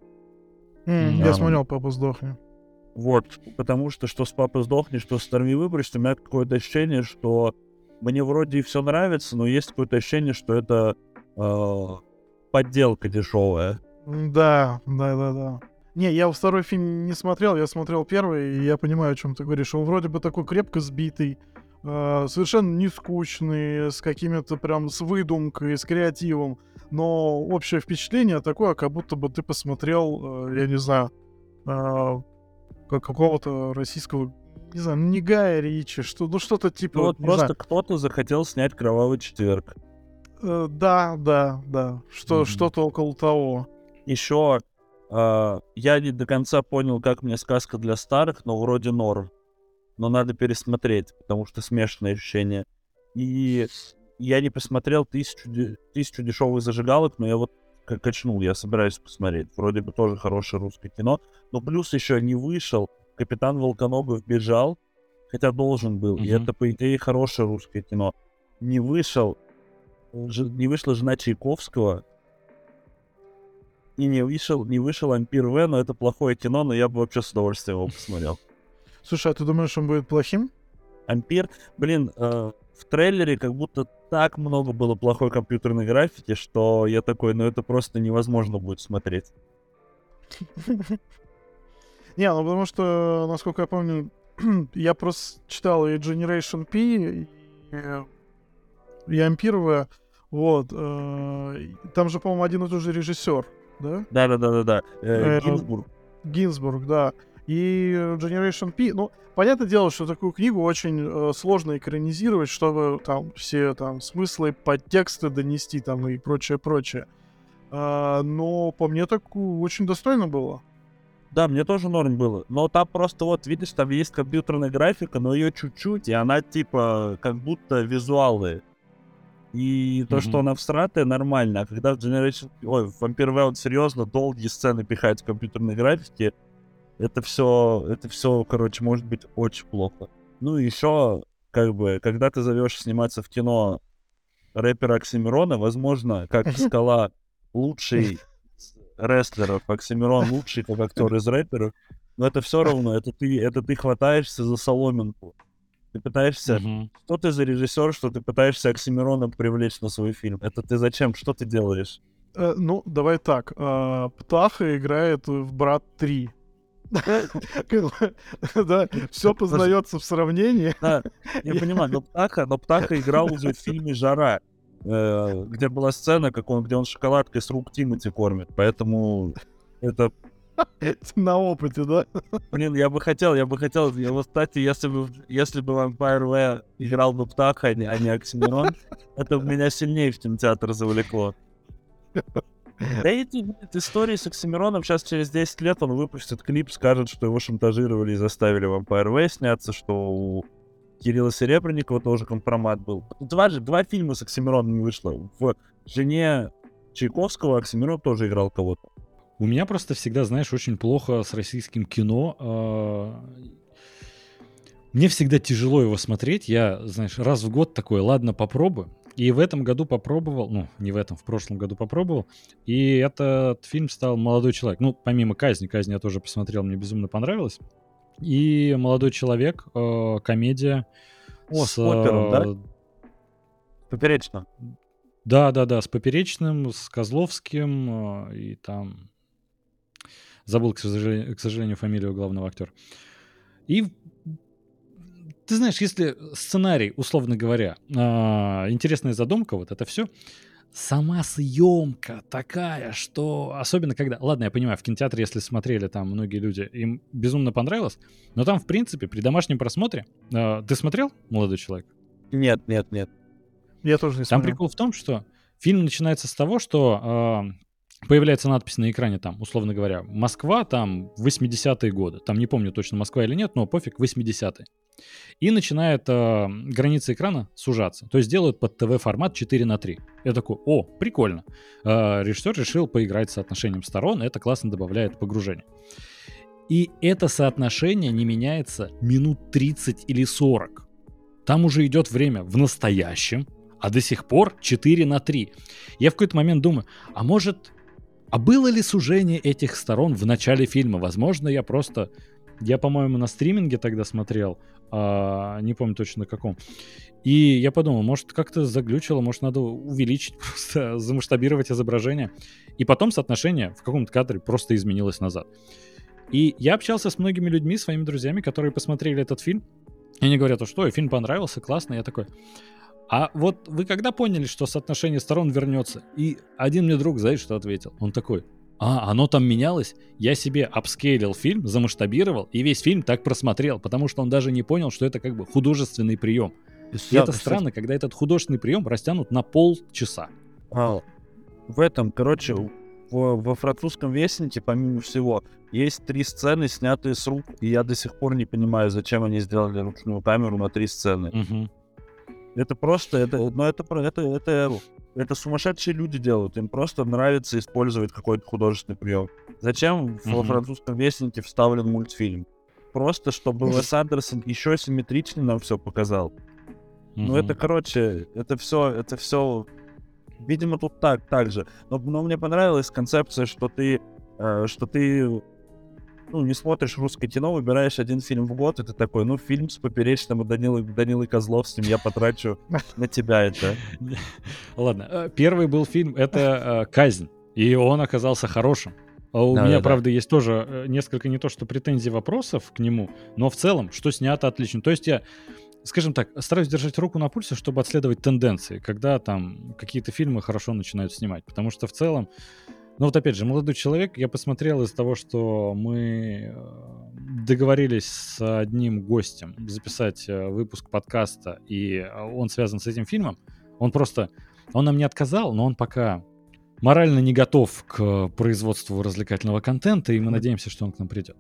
Mm, я смотрел «Папа сдохни». Вот, потому что что с «Папа сдохни», что с «Оторви и выбрось», у меня какое-то ощущение, что мне вроде и все нравится, но есть какое-то ощущение, что это э, подделка дешевая. Да, да, да, да. Не, я второй фильм не смотрел, я смотрел первый, и я понимаю, о чем ты говоришь. Он вроде бы такой крепко сбитый, э, совершенно не скучный, с какими-то прям с выдумкой, с креативом. Но общее впечатление такое, как будто бы ты посмотрел, э, я не знаю, э, какого-то российского не знаю, не Гая Ричи, что, ну что-то типа... Ну вот просто кто-то захотел снять «Кровавый четверг». Э, да, да, да, что, mm-hmm. что-то около того. Еще я не до конца понял, как мне сказка для старых, но вроде норм. Но надо пересмотреть, потому что смешанные ощущения. И я не посмотрел тысячу, тысячу дешевых зажигалок, но я вот качнул, я собираюсь посмотреть. Вроде бы тоже хорошее русское кино. Но плюс еще не вышел капитан Волконогов бежал, хотя должен был, mm-hmm. и это, по идее, хорошее русское кино. Не вышел, не вышла жена Чайковского, и не вышел, не вышел Ампир В, но это плохое кино, но я бы вообще с удовольствием его посмотрел. Слушай, а ты думаешь, он будет плохим? Ампир, блин, э, в трейлере как будто так много было плохой компьютерной графики, что я такой, ну это просто невозможно будет смотреть. Не, ну потому что, насколько я помню, я просто читал и Generation P, и, и Ампирова, вот. Э, там же, по-моему, один и тот же режиссер, да? Да-да-да-да-да. Э, Гинзбург. Гинзбург, да. И Generation P, ну, понятное дело, что такую книгу очень э, сложно экранизировать, чтобы там все там смыслы, подтексты донести там и прочее, прочее. А, но по мне так очень достойно было. Да, мне тоже норм было. Но там просто вот, видишь, там есть компьютерная графика, но ее чуть-чуть, и она типа как будто визуалы. И то, mm-hmm. что она всратая, нормально. А когда в Generation... Ой, в Vampire World серьезно долгие сцены пихают в компьютерной графике, это все, это все, короче, может быть очень плохо. Ну и еще, как бы, когда ты зовешь сниматься в кино рэпера Оксимирона, возможно, как Скала лучший рестлеров, Оксимирон лучший как актер из рэперов, но это все равно, это ты, это ты хватаешься за соломинку. Ты пытаешься... Mm-hmm. Что ты за режиссер, что ты пытаешься Оксимирона привлечь на свой фильм? Это ты зачем? Что ты делаешь? Э, ну, давай так. Э, Птаха играет в «Брат 3». Да, все познается в сравнении. Да, я понимаю, но Птаха, но Птаха играл уже в фильме «Жара». Э, где была сцена, как он, где он шоколадкой с рук Тимати кормит. Поэтому это на опыте, да? Блин, я бы хотел, я бы хотел, я вот, кстати, если бы, если бы Vampire Way играл бы Птаха, а не, а не Оксимирон, это бы меня сильнее в кинотеатр завлекло. Да эти истории с Оксимироном сейчас через 10 лет он выпустит клип, скажет, что его шантажировали и заставили Vampire Way сняться, что у Кирилла Серебренникова тоже компромат был. Два, же, два фильма с Оксимироном вышло. В «Жене Чайковского» Оксимирон тоже играл кого-то. У меня просто всегда, знаешь, очень плохо с российским кино. А, мне всегда тяжело его смотреть. Я, знаешь, раз в год такой, ладно, попробую. И в этом году попробовал, ну, не в этом, в прошлом году попробовал. И этот фильм стал «Молодой человек». Ну, помимо «Казни», «Казни» я тоже посмотрел, мне безумно понравилось. И молодой человек, э, комедия. О, с, с опером, да? Поперечно. Да, да, да, с Поперечным, с Козловским э, и там забыл, к сожалению, к сожалению, фамилию главного актера. И ты знаешь, если сценарий, условно говоря, э, интересная задумка, вот это все, сама съемка такая, что особенно когда... Ладно, я понимаю, в кинотеатре, если смотрели там многие люди, им безумно понравилось, но там, в принципе, при домашнем просмотре... Э, ты смотрел «Молодой человек»? Нет, нет, нет. Я тоже не смотрел. Там прикол в том, что фильм начинается с того, что э, появляется надпись на экране там, условно говоря, Москва там 80-е годы. Там не помню точно Москва или нет, но пофиг, 80-е. И начинает э, граница экрана сужаться. То есть делают под ТВ-формат 4 на 3. Я такой, о, прикольно. Э, режиссер решил поиграть с соотношением сторон, это классно добавляет погружение. И это соотношение не меняется минут 30 или 40. Там уже идет время в настоящем, а до сих пор 4 на 3. Я в какой-то момент думаю, а может, а было ли сужение этих сторон в начале фильма? Возможно, я просто... Я, по-моему, на стриминге тогда смотрел, а, не помню точно на каком. И я подумал, может, как-то заглючило, может, надо увеличить, просто замасштабировать изображение. И потом соотношение в каком-то кадре просто изменилось назад. И я общался с многими людьми, своими друзьями, которые посмотрели этот фильм. И они говорят, что фильм понравился, классно. Я такой, а вот вы когда поняли, что соотношение сторон вернется? И один мне друг, знаешь, что ответил? Он такой, а, оно там менялось? Я себе апскейлил фильм, замасштабировал, и весь фильм так просмотрел, потому что он даже не понял, что это как бы художественный прием. И это странно, когда этот художественный прием растянут на полчаса. А, в этом, короче, в, во французском вестнике, помимо всего, есть три сцены, снятые с рук, и я до сих пор не понимаю, зачем они сделали ручную камеру на три сцены. Угу. Это просто, это, ну это, это, это, это сумасшедшие люди делают. Им просто нравится использовать какой-то художественный прием. Зачем mm-hmm. во французском вестнике вставлен мультфильм? Просто, чтобы Уэс Андерсон еще симметричнее нам все показал. Mm-hmm. Ну, это, короче, это все, это все, видимо, тут так, так же. Но, но мне понравилась концепция, что ты, э, что ты ну, не смотришь русское кино, выбираешь один фильм в год, и ты такой, ну, фильм с поперечным и Данилой, Данилой Козловским я потрачу на тебя это. Ладно, э, первый был фильм, это э, «Казнь», и он оказался хорошим. А у да, меня, да, правда, да. есть тоже э, несколько не то что претензий, вопросов к нему, но в целом, что снято отлично. То есть я, скажем так, стараюсь держать руку на пульсе, чтобы отследовать тенденции, когда там какие-то фильмы хорошо начинают снимать. Потому что в целом ну вот опять же, молодой человек, я посмотрел из того, что мы э, договорились с одним гостем записать э, выпуск подкаста, и э, он связан с этим фильмом. Он просто, он нам не отказал, но он пока морально не готов к производству развлекательного контента, и мы надеемся, что он к нам придет.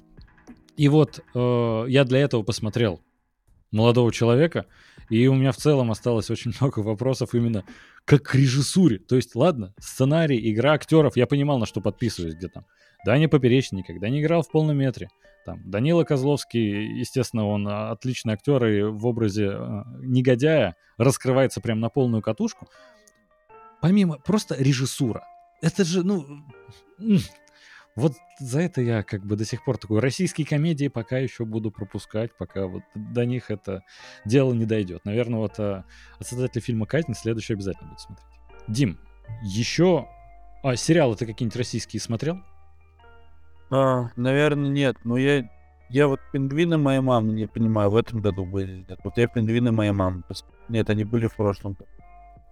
И вот э, я для этого посмотрел молодого человека, и у меня в целом осталось очень много вопросов именно как к режиссуре. То есть, ладно, сценарий, игра актеров, я понимал, на что подписываюсь где там. Даня Поперечный никогда не играл в полном метре. Там, Данила Козловский, естественно, он а, отличный актер и в образе э, негодяя раскрывается прям на полную катушку. Помимо просто режиссура. Это же, ну, вот за это я как бы до сих пор такой российские комедии пока еще буду пропускать, пока вот до них это дело не дойдет. Наверное, вот а, от создателя фильма «Казнь» следующий обязательно буду смотреть. Дим, еще... А, сериалы ты какие-нибудь российские смотрел? А, наверное, нет. Но я, я вот «Пингвины моей мамы» не понимаю, в этом году были. Нет. Вот я «Пингвины моей мамы». Нет, они были в прошлом году.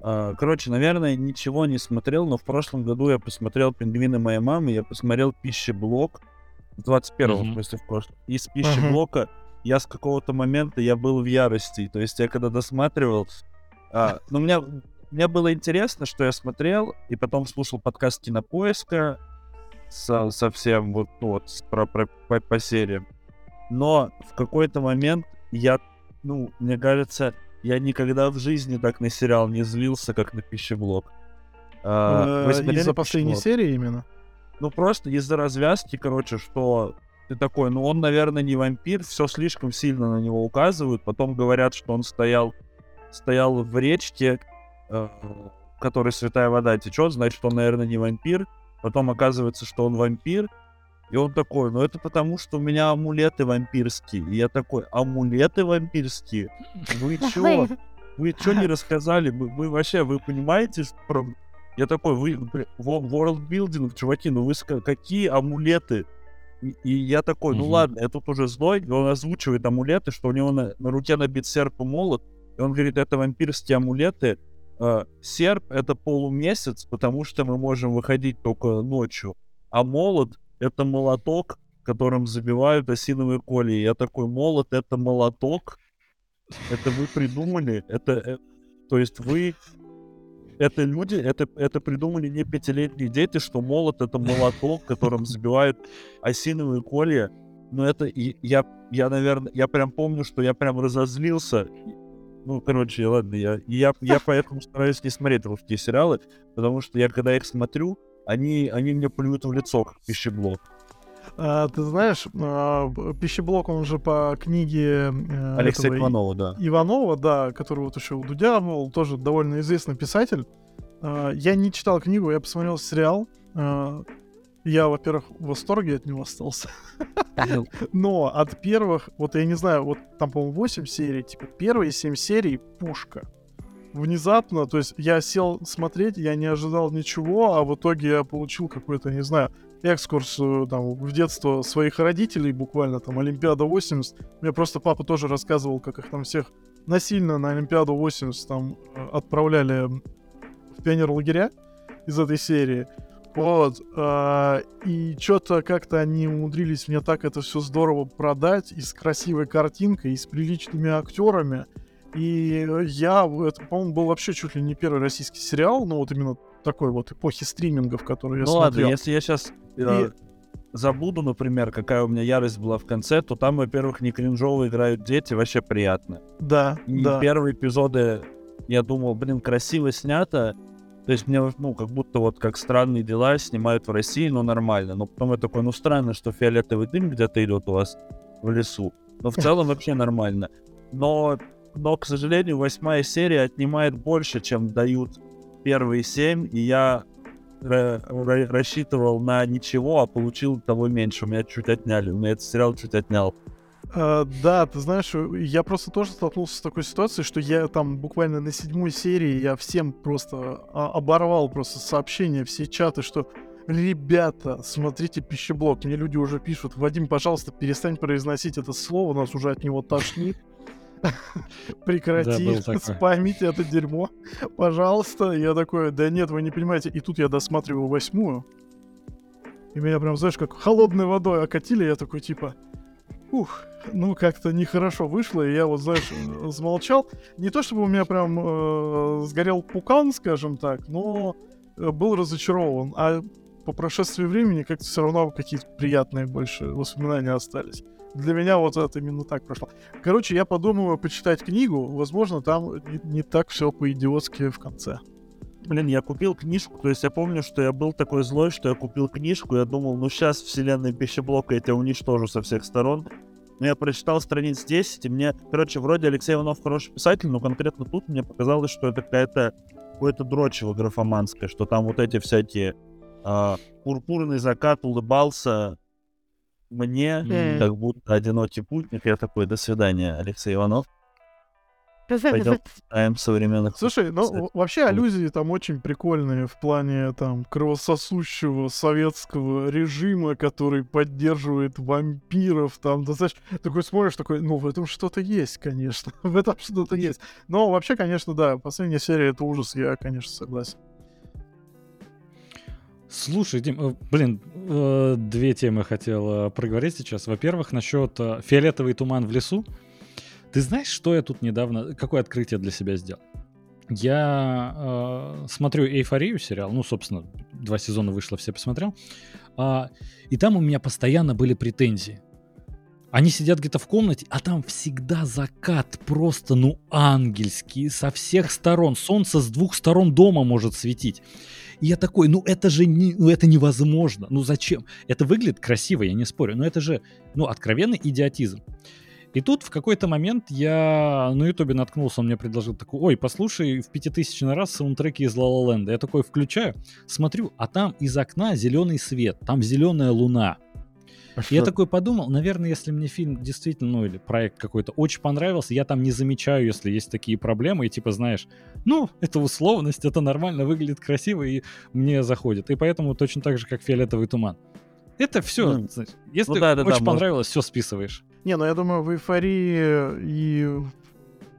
А, короче, наверное, ничего не смотрел, но в прошлом году я посмотрел «Пингвины моей мамы», я посмотрел «Пищеблок», в 21-м, mm-hmm. в смысле, в прошлом. Из «Пищеблока» uh-huh. я с какого-то момента, я был в ярости. То есть я когда досматривал... А, ну, меня, мне было интересно, что я смотрел, и потом слушал подкаст «Кинопоиска», со, совсем вот, ну, вот про, про, по, по сериям. Но в какой-то момент я, ну, мне кажется, я никогда в жизни так на сериал не злился, как на пищеблок. А, э, из-за последней серии именно? Ну, просто из-за развязки, короче, что ты такой, ну, он, наверное, не вампир, все слишком сильно на него указывают, потом говорят, что он стоял, стоял в речке, э, в которой святая вода течет, значит, он, наверное, не вампир, потом оказывается, что он вампир, и он такой, ну это потому, что у меня амулеты вампирские. И я такой, амулеты вампирские? Вы чё? Вы чё не рассказали? Вы, вы вообще, вы понимаете, что... Про... Я такой, вы, world building, чуваки, ну вы какие амулеты? И, и я такой, ну ладно, я тут уже злой, и он озвучивает амулеты, что у него на, на руке набит серп и молот, и он говорит, это вампирские амулеты, э, серп это полумесяц, потому что мы можем выходить только ночью, а молот это молоток, которым забивают осиновые коли. я такой, молот — это молоток? Это вы придумали? Это, это... То есть вы... Это люди, это, это придумали не пятилетние дети, что молот — это молоток, которым забивают осиновые колья. но это я, я, наверное, я прям помню, что я прям разозлился. Ну, короче, ладно, я, я, я поэтому стараюсь не смотреть русские сериалы, потому что я, когда их смотрю, они, они мне плюют в лицо, как пищеблок. А, ты знаешь, а, пищеблок, он же по книге э, Алексея Иванова, да. Иванова, да, который вот еще у Дудя был, тоже довольно известный писатель. А, я не читал книгу, я посмотрел сериал. А, я, во-первых, в восторге от него остался. Но от первых, вот я не знаю, вот там, по-моему, 8 серий, типа первые 7 серий пушка. Внезапно, то есть я сел смотреть, я не ожидал ничего, а в итоге я получил какой-то, не знаю, экскурс э, там, в детство своих родителей, буквально там Олимпиада 80. Мне просто папа тоже рассказывал, как их там всех насильно на Олимпиаду 80 там э, отправляли в пионер-лагеря из этой серии. Вот. Э, и что-то как-то они умудрились мне так это все здорово продать, и с красивой картинкой, и с приличными актерами. И я, это, по-моему, был вообще чуть ли не первый российский сериал, ну вот именно такой вот эпохи стримингов, которые я ну, смотрел. ладно, если я сейчас и... э, забуду, например, какая у меня ярость была в конце, то там, во-первых, не кринжово играют дети, вообще приятно. Да, и да. первые эпизоды я думал, блин, красиво снято, то есть мне, ну, как будто вот как странные дела снимают в России, но нормально. Но потом я такой, ну, странно, что фиолетовый дым где-то идет у вас в лесу. Но в целом вообще нормально. Но, но, к сожалению, восьмая серия отнимает больше, чем дают первые семь, и я рассчитывал на ничего, а получил того меньше. У меня чуть отняли. У меня этот сериал чуть отнял. Uh, да, ты знаешь, я просто тоже столкнулся с такой ситуацией, что я там буквально на седьмой серии я всем просто а, оборвал просто сообщения, все чаты, что ребята, смотрите пищеблок. Мне люди уже пишут, Вадим, пожалуйста, перестань произносить это слово, нас уже от него тошнит. Прекрати да, спамить это дерьмо, пожалуйста. Я такой, да нет, вы не понимаете. И тут я досматриваю восьмую. И меня прям, знаешь, как холодной водой окатили. Я такой, типа, ух, ну как-то нехорошо вышло, и я вот, знаешь, замолчал. Не то чтобы у меня прям э, сгорел пукан, скажем так, но э, был разочарован. А по прошествии времени как-то все равно какие-то приятные больше воспоминания остались. Для меня вот это именно так прошло. Короче, я подумываю почитать книгу. Возможно, там не, не так все по-идиотски в конце. Блин, я купил книжку, то есть я помню, что я был такой злой, что я купил книжку, я думал, ну сейчас вселенная пищеблока я тебя уничтожу со всех сторон. Но я прочитал страниц 10, и мне, короче, вроде Алексей Иванов хороший писатель, но конкретно тут мне показалось, что это какая-то какое-то дрочево графоманское, что там вот эти всякие э, пурпурный закат улыбался мне, mm. как будто одинокий путник. Я такой, до свидания, Алексей Иванов. Пойдем читаем современных... Слушай, ну вообще аллюзии там очень прикольные в плане там кровососущего советского режима, который поддерживает вампиров, там, да знаешь, такой смотришь, такой, ну в этом что-то есть, конечно, в этом что-то есть. Но вообще, конечно, да, последняя серия это ужас, я, конечно, согласен. Слушай, Дим, э, блин, э, две темы хотел э, проговорить сейчас. Во-первых, насчет фиолетовый туман в лесу. Ты знаешь, что я тут недавно, какое открытие для себя сделал? Я э, смотрю «Эйфорию» сериал, ну, собственно, два сезона вышло, все посмотрел, э, и там у меня постоянно были претензии. Они сидят где-то в комнате, а там всегда закат просто, ну, ангельский, со всех сторон. Солнце с двух сторон дома может светить. И я такой, ну это же не, ну это невозможно, ну зачем? Это выглядит красиво, я не спорю, но это же, ну, откровенный идиотизм. И тут в какой-то момент я на ютубе наткнулся, он мне предложил такой, ой, послушай в пятитысячный раз саундтреки из La La Я такой включаю, смотрю, а там из окна зеленый свет, там зеленая луна. А я такой подумал, наверное, если мне фильм действительно, ну или проект какой-то очень понравился, я там не замечаю, если есть такие проблемы, и типа, знаешь, ну, это условность, это нормально, выглядит красиво, и мне заходит. И поэтому точно так же, как фиолетовый туман. Это все, ну, если ну, да, да, очень да, понравилось, может... все списываешь. Не, ну я думаю, в эйфории и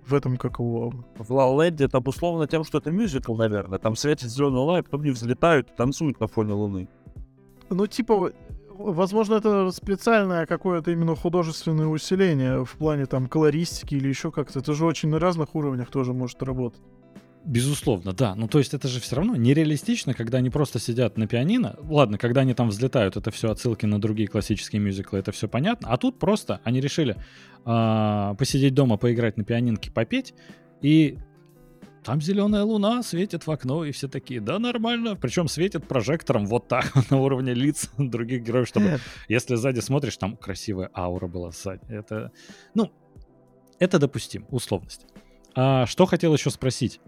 в этом как его... В La это обусловлено тем, что это мюзикл, наверное. Там светит зеленый лай, потом они взлетают и танцуют на фоне луны. Ну, типа, возможно, это специальное какое-то именно художественное усиление в плане там колористики или еще как-то. Это же очень на разных уровнях тоже может работать. Безусловно, да. Ну, то есть это же все равно нереалистично, когда они просто сидят на пианино. Ладно, когда они там взлетают, это все отсылки на другие классические мюзиклы, это все понятно. А тут просто они решили э, посидеть дома, поиграть на пианинке, попеть, и там зеленая луна светит в окно, и все такие, да, нормально. Причем светит прожектором вот так, на уровне лиц других героев, чтобы, если сзади смотришь, там красивая аура была сзади. Это, ну, это допустим, условность. А что хотел еще спросить?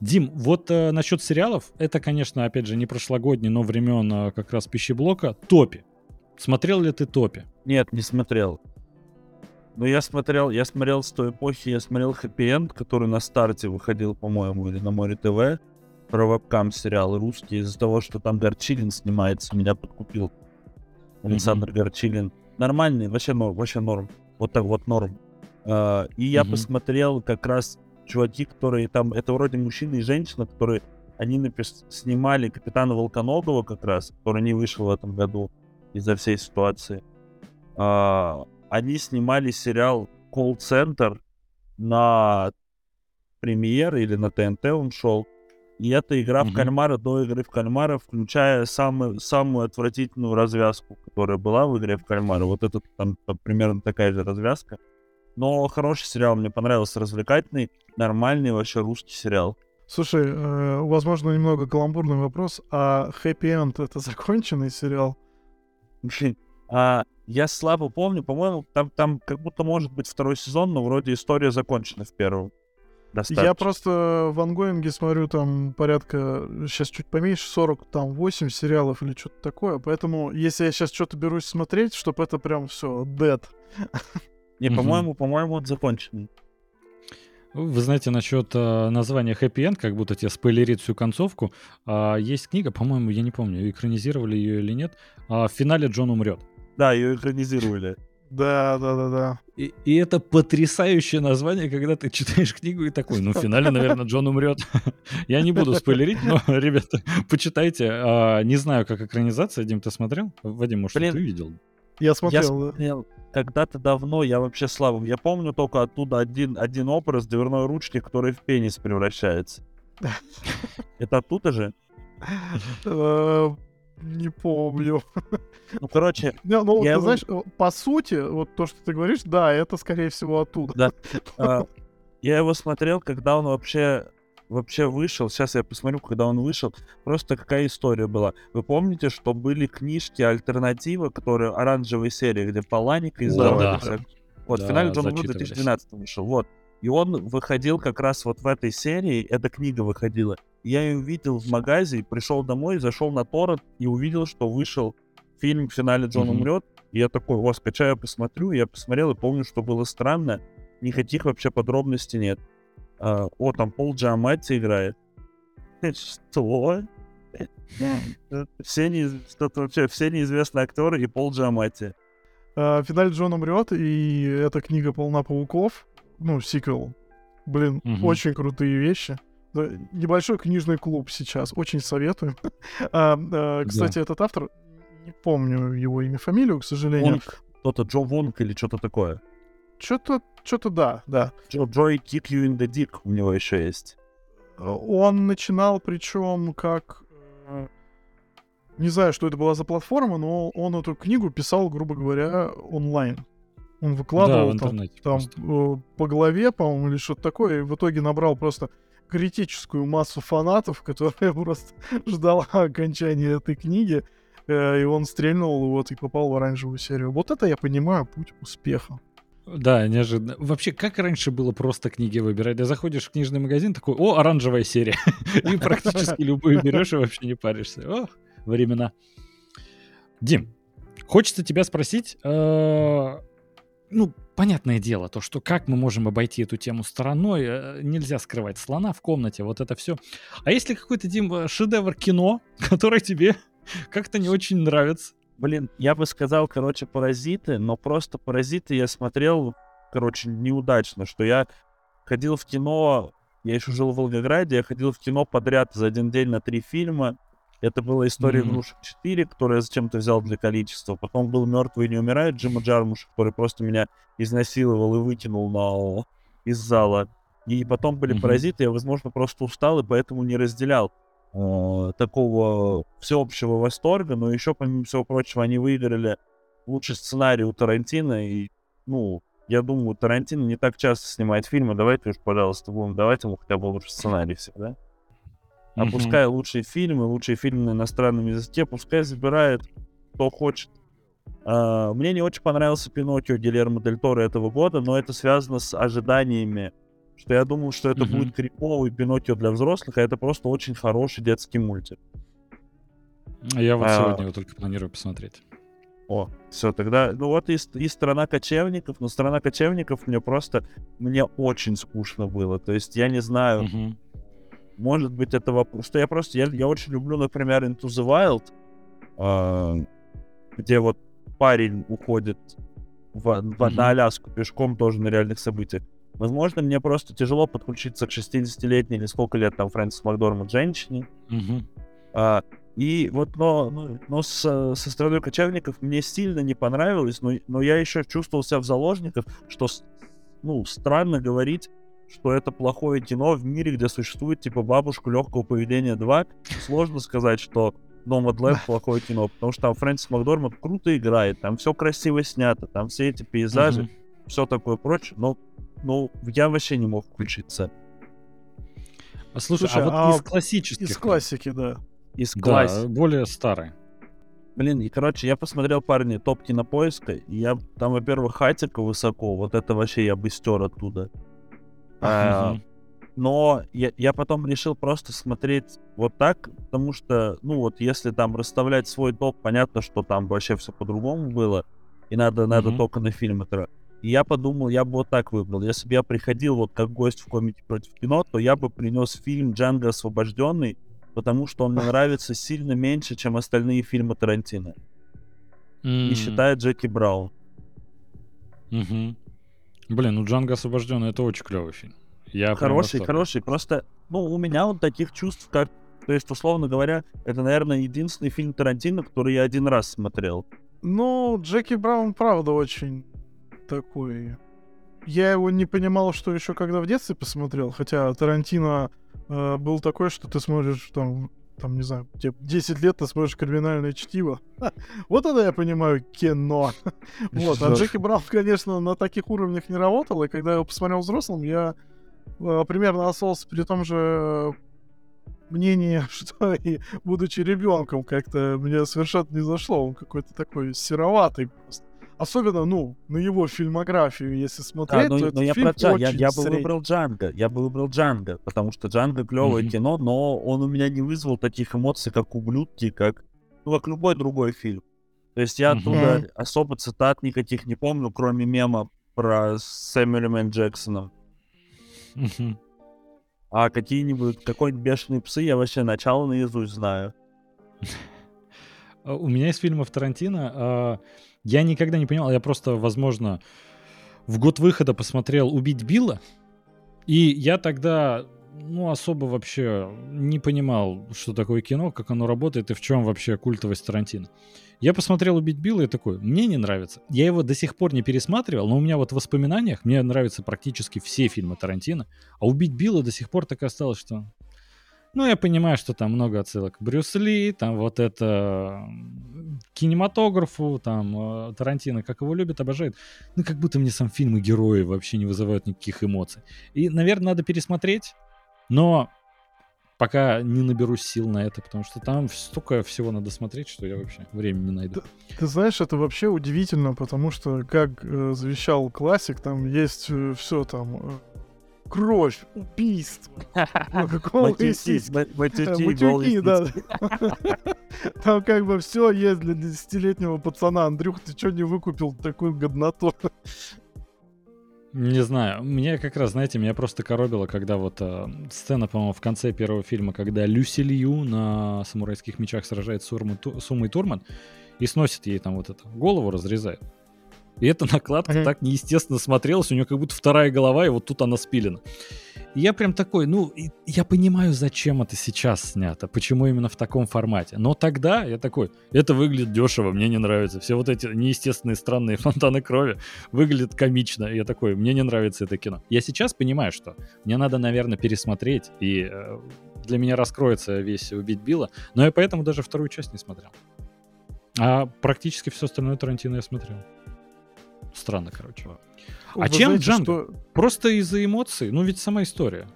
Дим, вот э, насчет сериалов, это, конечно, опять же, не прошлогодний, но времен э, как раз пищеблока, Топи. Смотрел ли ты Топи? Нет, не смотрел. Но я смотрел, я смотрел с той эпохи, я смотрел Happy End, который на старте выходил, по-моему, или на Море ТВ, про вебкам сериал русский, из-за того, что там Горчилин снимается, меня подкупил. Александр mm-hmm. Горчилин. Нормальный, вообще норм, вообще норм. Вот так вот норм. Uh, и я mm-hmm. посмотрел как раз чуваки, которые там, это вроде мужчина и женщина, которые, они напис... снимали Капитана Волконогова как раз, который не вышел в этом году из-за всей ситуации. А, они снимали сериал Колл-центр на премьер или на ТНТ он шел. И это игра mm-hmm. в кальмара до игры в кальмара, включая самую, самую отвратительную развязку, которая была в игре в кальмара. Вот это там, там примерно такая же развязка. Но хороший сериал, мне понравился, развлекательный, нормальный вообще русский сериал. Слушай, э, возможно, немного каламбурный вопрос, а Happy End это законченный сериал? А, я слабо помню, по-моему, там, там как будто может быть второй сезон, но вроде история закончена в первом. Достаточно. Я просто в ангоинге смотрю там порядка, сейчас чуть поменьше, 40, там 8 сериалов или что-то такое, поэтому если я сейчас что-то берусь смотреть, чтобы это прям все dead. Не, по-моему, по-моему, он закончен. Вы знаете, насчет э, названия Happy End, как будто тебе спойлерит всю концовку. Э, есть книга, по-моему, я не помню, экранизировали ее или нет. Э, в финале Джон умрет. Да, ее экранизировали. Да, да, да, да. И, и это потрясающее название, когда ты читаешь книгу и такой, ну, в финале, наверное, Джон умрет. Я не буду спойлерить, но, ребята, почитайте. А, не знаю, как экранизация. Дим, ты смотрел? Вадим, может, Блин, ты видел? Я смотрел. Я смотрел когда-то давно, я вообще слабым. Я помню только оттуда один, один образ дверной ручки, который в пенис превращается. Это оттуда же? Э, не помню. Ну, короче... Ну, ты знаешь, по сути, вот то, что ты говоришь, да, это, скорее всего, оттуда. Да. А, я его смотрел, когда он вообще вообще вышел, сейчас я посмотрю, когда он вышел, просто какая история была. Вы помните, что были книжки альтернативы, которые оранжевые серии, где Паланика издавались? Да, да. Вот, да, в финале Джон Вуд в 2012 вышел, вот. И он выходил как раз вот в этой серии, эта книга выходила. Я ее увидел в магазе, пришел домой, зашел на торрент и увидел, что вышел фильм в финале Джон mm-hmm. умрет. И я такой, о, скачаю, посмотрю. Я посмотрел и помню, что было странно. Никаких вообще подробностей нет. А, о, там Пол Джаматти играет. Что? Все, не... Что-то вообще, все неизвестные актеры и Пол Джаматти. А, Финаль Джон умрет, и эта книга полна пауков. Ну, сиквел. Блин, угу. очень крутые вещи. Небольшой книжный клуб сейчас, очень советую. а, а, кстати, да. этот автор, не помню его имя, фамилию, к сожалению. Вонг. Кто-то Джо Вонг или что-то такое. Что-то, что-то да, да. Joy Kick You in the Dick у него еще есть. Он начинал, причем как... Э, не знаю, что это была за платформа, но он эту книгу писал, грубо говоря, онлайн. Он выкладывал да, там, там э, по голове, по-моему, или что-то такое, и в итоге набрал просто критическую массу фанатов, которые просто ждала окончания этой книги, э, и он стрельнул вот и попал в оранжевую серию. Вот это я понимаю путь успеха. Да, неожиданно. Вообще, как раньше было просто книги выбирать? Ты заходишь в книжный магазин, такой, о, оранжевая серия. И практически любую берешь и вообще не паришься. Ох, времена. Дим, хочется тебя спросить, э, ну, понятное дело, то, что как мы можем обойти эту тему стороной, э, нельзя скрывать слона в комнате, вот это все. А если какой-то, Дим, шедевр кино, который тебе как-то не очень нравится? Блин, я бы сказал, короче, паразиты, но просто паразиты я смотрел, короче, неудачно, что я ходил в кино, я еще жил в Волгограде, я ходил в кино подряд за один день на три фильма. Это была история mm-hmm. игрушек 4, которую я зачем-то взял для количества. Потом был Мертвый не умирает Джима Джармуша, который просто меня изнасиловал и выкинул на... из зала. И потом были Мгм. паразиты, я, возможно, просто устал и поэтому не разделял э, такого всеобщего восторга, но еще, помимо всего прочего, они выиграли лучший сценарий у Тарантино, и, ну, я думаю, Тарантино не так часто снимает фильмы, давайте уж, пожалуйста, будем давать ему хотя бы лучший сценарий всегда. А Мгм. пускай лучшие фильмы, лучшие фильмы на иностранном языке, пускай забирает кто хочет. А, мне не очень понравился Пиноккио Гильермо Дель Торо этого года, но это связано с ожиданиями, что я думал, что это Мгм. будет криповый Пиноккио для взрослых, а это просто очень хороший детский мультик. Я вот А. сегодня его только планирую посмотреть. О, все, тогда, ну вот и, и страна кочевников, но страна кочевников мне просто, мне очень скучно было, то есть я не знаю, Мгм. Может быть, это вопрос. Что я просто. Я, я очень люблю, например, Into the Wild, а, где вот парень уходит в, в- на Аляску пешком тоже на реальных событиях. Возможно, мне просто тяжело подключиться к 60-летней или сколько лет там Фрэнсис Макдорманд женщине. Мгм. А, и вот, но, но, но со, со страной кочевников мне сильно не понравилось, но, но я еще чувствовал себя в заложниках, что, ну, странно говорить, что это плохое кино в мире, где существует, типа, бабушку легкого поведения 2. Сложно сказать, что Nomadland плохое кино, потому что там Фрэнсис Макдорманд круто играет, там все красиво снято, там все эти пейзажи, Мгм. все такое прочее, но, но я вообще не мог включиться. А слушай, Слушай, а вот а из классических... Из классики, да. Из Да, классики. более старые. Блин, и короче, я посмотрел, парни, топ кинопоиска, и я там, во-первых, хатика высоко, вот это вообще я бы стер оттуда. А, Мгм. но я, я потом решил просто смотреть вот так, потому что, ну вот, если там расставлять свой топ, понятно, что там вообще все по-другому было, и надо, надо Мгм. только на фильм это. И я подумал, я бы вот так выбрал. Если бы я приходил вот как гость в комите против кино, то я бы принес фильм «Джанго освобожденный», потому что он мне нравится сильно меньше, чем остальные фильмы Тарантино. Не М, считая Джеки Браун. мгм. Блин, ну Джанго освобожденный это очень клевый фильм. Я Хороший, хороший. Просто, ну, у меня вот таких чувств, как... То есть, условно говоря, это, наверное, единственный фильм Тарантино, который я один раз смотрел. Ну, Джеки Браун, правда, очень такой... Я его не понимал, что еще когда в детстве посмотрел, хотя Тарантино э, был такой, что ты смотришь там, там, не знаю, тебе 10 лет ты смотришь криминальное чтиво. Вот это я понимаю кино. Вот, а. Джеки Браун, конечно, на таких уровнях не работал, и когда я его посмотрел взрослым, я э, примерно остался при том же э, мнении, что и будучи ребенком, как-то мне совершенно не зашло. Он какой-то такой сероватый просто. Особенно, ну, на его фильмографию, если Да, смотреть, но, то но этот я фильм про я, очень я бы средний. выбрал Джанго. Я бы выбрал Джанго, потому что Джанго клевое Мгм. кино, но он у меня не вызвал таких эмоций, как ублюдки, как, ну, как любой другой фильм. То есть я Мгм. оттуда особо цитат никаких не помню, кроме мема про Сэмюэлем М. Джексоном. Мгм. А какие-нибудь, какой-нибудь бешеные псы я вообще начало наизусть знаю. А, У меня из фильмов Тарантино а, я никогда не понимал, я просто, возможно, в год выхода посмотрел «Убить Билла», и я тогда, ну, особо вообще не понимал, что такое кино, как оно работает и в чем вообще культовость Тарантино. Я посмотрел «Убить Билла» и такой, мне не нравится. Я его до сих пор не пересматривал, но у меня вот в воспоминаниях мне нравятся практически все фильмы Тарантино, а «Убить Билла» до сих пор так и осталось, что ну, я понимаю, что там много отсылок к Брюс Ли, там вот это кинематографу, там э, Тарантино, как его любят, обожают. Ну, как будто мне сам фильм и герои вообще не вызывают никаких эмоций. И, наверное, надо пересмотреть, но пока не наберусь сил на это, потому что там столько всего надо смотреть, что я вообще времени не найду. Ты знаешь, это вообще удивительно, потому что, как э, завещал классик, там есть все там э, кровь, убийство, Матюки, Э, матюки, да. Там как бы все есть для десятилетнего пацана. Андрюх, ты что не выкупил такую годноту? Не знаю, мне как раз, знаете, меня просто коробило, когда вот э, сцена, по-моему, в конце первого фильма, когда Люси Лью на самурайских мечах сражает с Урмой Ту- с Умой Турман и сносит ей там вот это, голову разрезает. И эта накладка Мгм. так неестественно смотрелась, у нее как будто вторая голова, и вот тут она спилена. И я прям такой, ну, я понимаю, зачем это сейчас снято, почему именно в таком формате. Но тогда я такой, это выглядит дешево, мне не нравится. Все вот эти неестественные странные фонтаны крови выглядят комично. Я такой, мне не нравится это кино. Я сейчас понимаю, что мне надо, наверное, пересмотреть, и э, для меня раскроется весь «Убить Билла». Но я поэтому даже вторую часть не смотрел. А практически все остальное Тарантино я смотрел. Странно, короче. А Вы чем Джанго? Что... Просто из-за эмоций? Ну ведь сама история.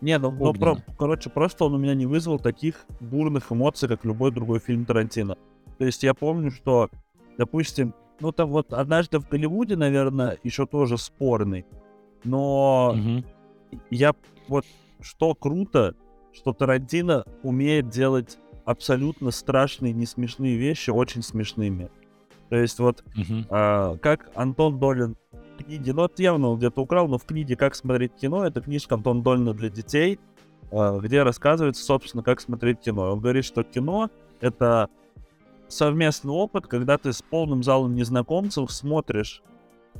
Не, ну, ну про, короче, просто он у меня не вызвал таких бурных эмоций, как любой другой фильм Тарантино. То есть я помню, что, допустим, ну там вот однажды в Голливуде, наверное, еще тоже спорный. Но угу. я вот что круто, что Тарантино умеет делать абсолютно страшные, не смешные вещи очень смешными. То есть вот uh-huh. а, как Антон Долин в книге, ну это явно он где-то украл, но в книге «Как смотреть кино» это книжка Антон Долина для детей, а, где рассказывается, собственно, как смотреть кино. Он говорит, что кино — это совместный опыт, когда ты с полным залом незнакомцев смотришь